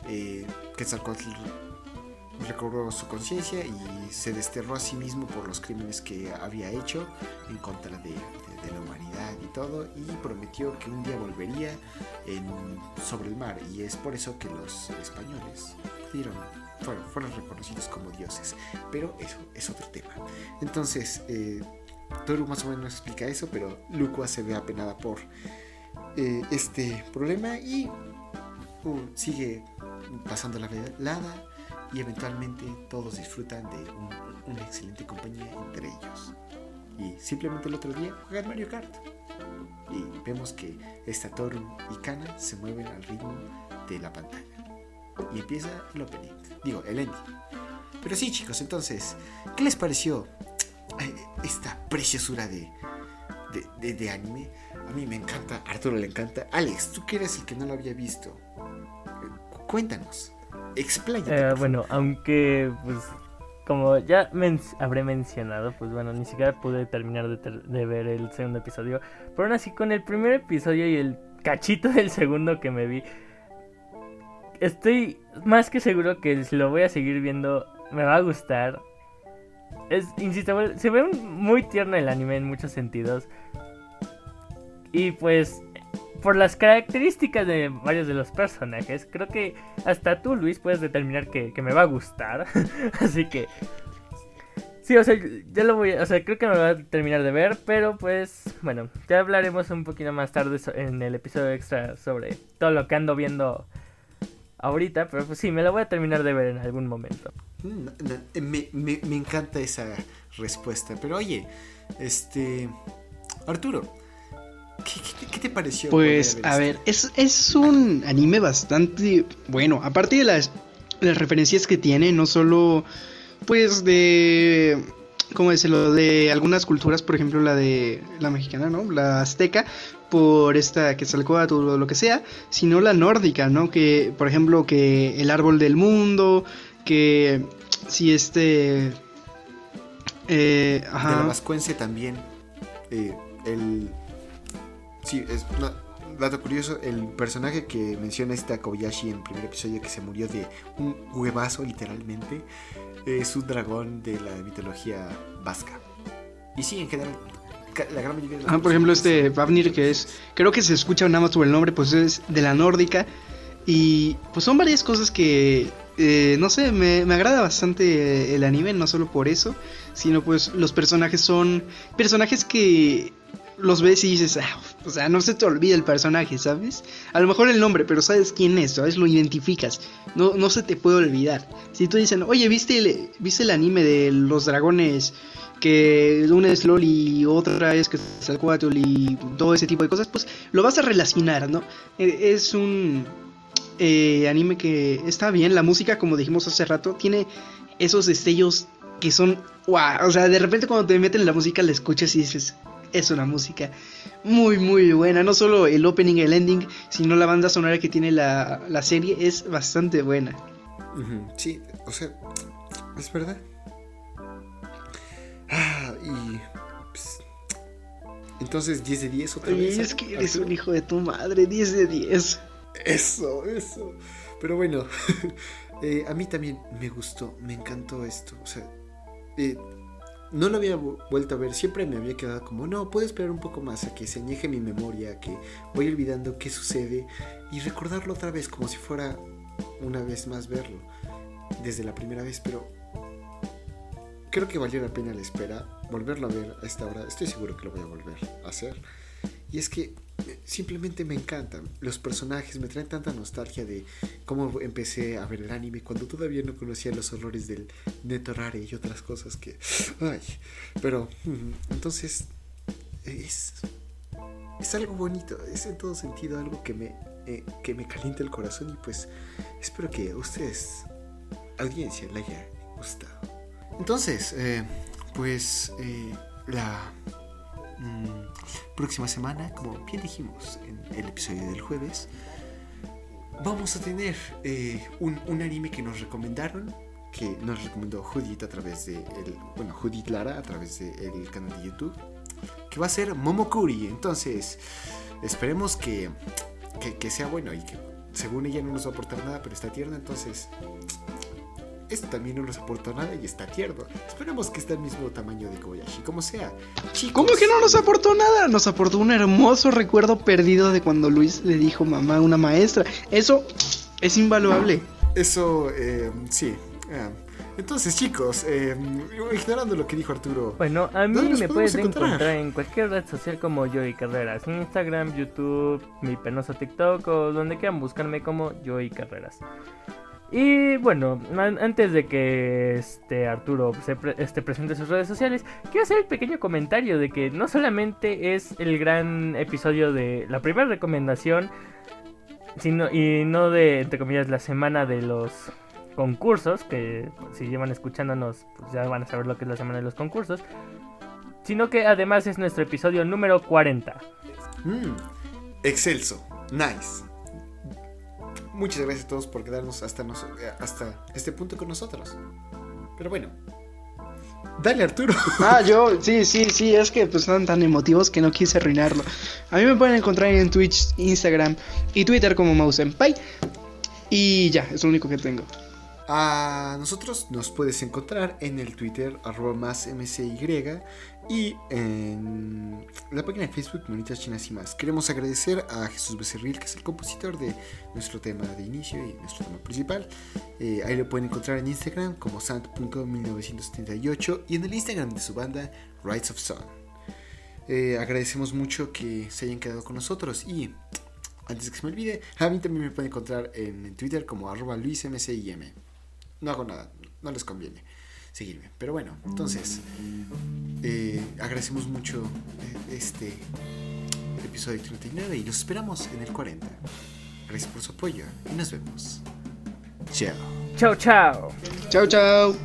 eh, Quetzalcóatl recobró su conciencia y se desterró a sí mismo por los crímenes que había hecho en contra de, de- la humanidad y todo y prometió que un día volvería sobre el mar y es por eso que los españoles fueron, fueron reconocidos como dioses pero eso es otro tema entonces eh, Toru más o menos explica eso pero Lucua se ve apenada por eh, este problema y uh, sigue pasando la velada y eventualmente todos disfrutan de un- una excelente compañía entre ellos. Y simplemente el otro día juegan Mario Kart. Y vemos que esta Toru y Kana se mueven al ritmo de la pantalla. Y empieza el opening, digo, el ending. Pero sí, chicos, entonces, ¿qué les pareció eh, esta preciosura de, de, de- de anime? A mí me encanta, a Arturo le encanta. Alex, tú que eres el que no lo había visto, eh, cu- cuéntanos, expláyate. Eh, bueno, aunque pues como ya men- habré mencionado, pues bueno, ni siquiera pude terminar de, ter- de ver el segundo episodio. Pero aún así, con el primer episodio y el cachito del segundo que me vi, estoy más que seguro que si lo voy a seguir viendo, me va a gustar. Es, insisto, se ve muy tierno el anime en muchos sentidos. Y pues, por las características de varios de los personajes, creo que hasta tú, Luis, puedes determinar que, que me va a gustar. Así que. Sí, o sea, ya lo voy. O sea, creo que me va a terminar de ver. Pero pues, bueno, ya hablaremos un poquito más tarde en el episodio extra sobre todo lo que ando viendo ahorita. Pero pues sí, me lo voy a terminar de ver en algún momento. Mm, eh, me, me- me encanta esa respuesta. Pero oye, este. Arturo, ¿Qué, te pareció? Pues, a ver, es, es un anime bastante bueno. Aparte de las, las referencias que tiene, no solo, pues, de ¿cómo decirlo? De algunas culturas, por ejemplo la de la mexicana, ¿no? La azteca, por esta que salcó o lo que sea, sino la nórdica, ¿no? Que, por ejemplo, que el árbol del mundo, que si este... Eh, ajá. De la también, eh, el... Sí, es... dato curioso, el personaje que menciona esta Kobayashi en el primer episodio que se murió de un huevazo literalmente, es un dragón de la mitología vasca. Y sí, en general, la gran mayoría de ah, por ejemplo, este Vavnir, que es, creo que se escucha nada más por el nombre, pues es de la nórdica. Y pues son varias cosas que, eh, no sé, me, me, agrada bastante el anime, no solo por eso, sino pues los personajes son personajes que los ves y dices, ah, o sea, no se te olvida el personaje, ¿sabes? A lo mejor el nombre, pero sabes quién es, ¿sabes? Lo identificas. No, no se te puede olvidar. Si tú dicen, oye, ¿viste el, ¿viste el anime de los dragones? Que una es LOL y otra es que es el y todo ese tipo de cosas, pues lo vas a relacionar, ¿no? E, es un eh, anime que está bien. La música, como dijimos hace rato, tiene esos destellos que son wow. O sea, de repente cuando te meten en la música la escuchas y dices, es una música muy muy buena. No solo el opening y el ending, sino la banda sonora que tiene la, serie es bastante buena. Sí, o sea, es verdad. Ah, y... Pues, entonces 10 de 10 otra vez. Es que eres un hijo de tu madre, 10 de 10. Eso, eso. Pero bueno, eh, a mí también me gustó, me encantó esto. O sea, eh, no lo había vuelto a ver, siempre me había quedado como, no, puedo esperar un poco más a que se añeje mi memoria, que voy olvidando qué sucede y recordarlo otra vez como si fuera una vez más verlo, desde la primera vez, pero creo que valió la pena la espera, volverlo a ver a esta hora, estoy seguro que lo voy a volver a hacer. Y es que simplemente me encantan. Los personajes me traen tanta nostalgia de cómo empecé a ver el anime cuando todavía no conocía los horrores del Netorare y otras cosas que. Ay, pero. Entonces. Es. Es algo bonito, es en todo sentido algo que me, eh, que me calienta el corazón y pues espero que a ustedes, audiencia, le haya gustado. Entonces, eh, pues eh, la Mm, próxima semana, como bien dijimos en el episodio del jueves, vamos a tener eh, un, anime que nos recomendaron, que nos recomendó Judith a través de el, bueno, Judith Lara a través del canal de YouTube, que va a ser Momokuri. Entonces, esperemos que, que sea bueno y que según ella no nos va a aportar nada, pero está tierna, entonces esto también no nos aportó nada y está tierno. Esperemos que esté al mismo tamaño de Kobayashi, como sea. ¿Cómo que no nos aportó nada? Nos aportó un hermoso recuerdo perdido de cuando Luis le dijo mamá a una maestra. Eso es invaluable. Eso, eh, sí. Eh, entonces, chicos, eh, ignorando lo que dijo Arturo. Bueno, a mí me puedes encontrar? en cualquier red social como Joey Carreras. Instagram, YouTube, mi penoso TikTok o donde quieran buscarme como Joey Carreras. Y bueno, antes de que este Arturo se este, presente sus redes sociales, quiero hacer el pequeño comentario de que no solamente es el gran episodio de la primera recomendación, sino y no de entre comillas la semana de los concursos, que si llevan escuchándonos pues ya van a saber lo que es la semana de los concursos, sino que además es nuestro episodio número 40. Mm, excelso, nice muchas gracias a todos por quedarnos hasta, eh, hasta este punto con nosotros. Pero bueno, Dale, Arturo. Ah, yo, sí, sí, sí, es que pues están tan emotivos que no quise arruinarlo. A mí me pueden encontrar en Twitch, Instagram y Twitter como Mousenpai. Y ya, es lo único que tengo. A nosotros nos puedes encontrar en el Twitter arroba más mcy y en la página de Facebook Monitas Chinas y más. Queremos agradecer a Jesús Becerril, que es el compositor de nuestro tema de inicio y nuestro tema principal. Eh, ahí lo pueden encontrar en Instagram como sant.1978 y en el Instagram de su banda Rights of Sun. Eh, agradecemos mucho que se hayan quedado con nosotros y antes que se me olvide, a mí también me pueden encontrar en Twitter como arroba luismcim. No hago nada, no les conviene seguirme. Pero bueno, entonces, eh, agradecemos mucho eh, este episodio 39 y los esperamos en el 40. Gracias por su apoyo y nos vemos. Chao. Chao, chao. Chao, chao.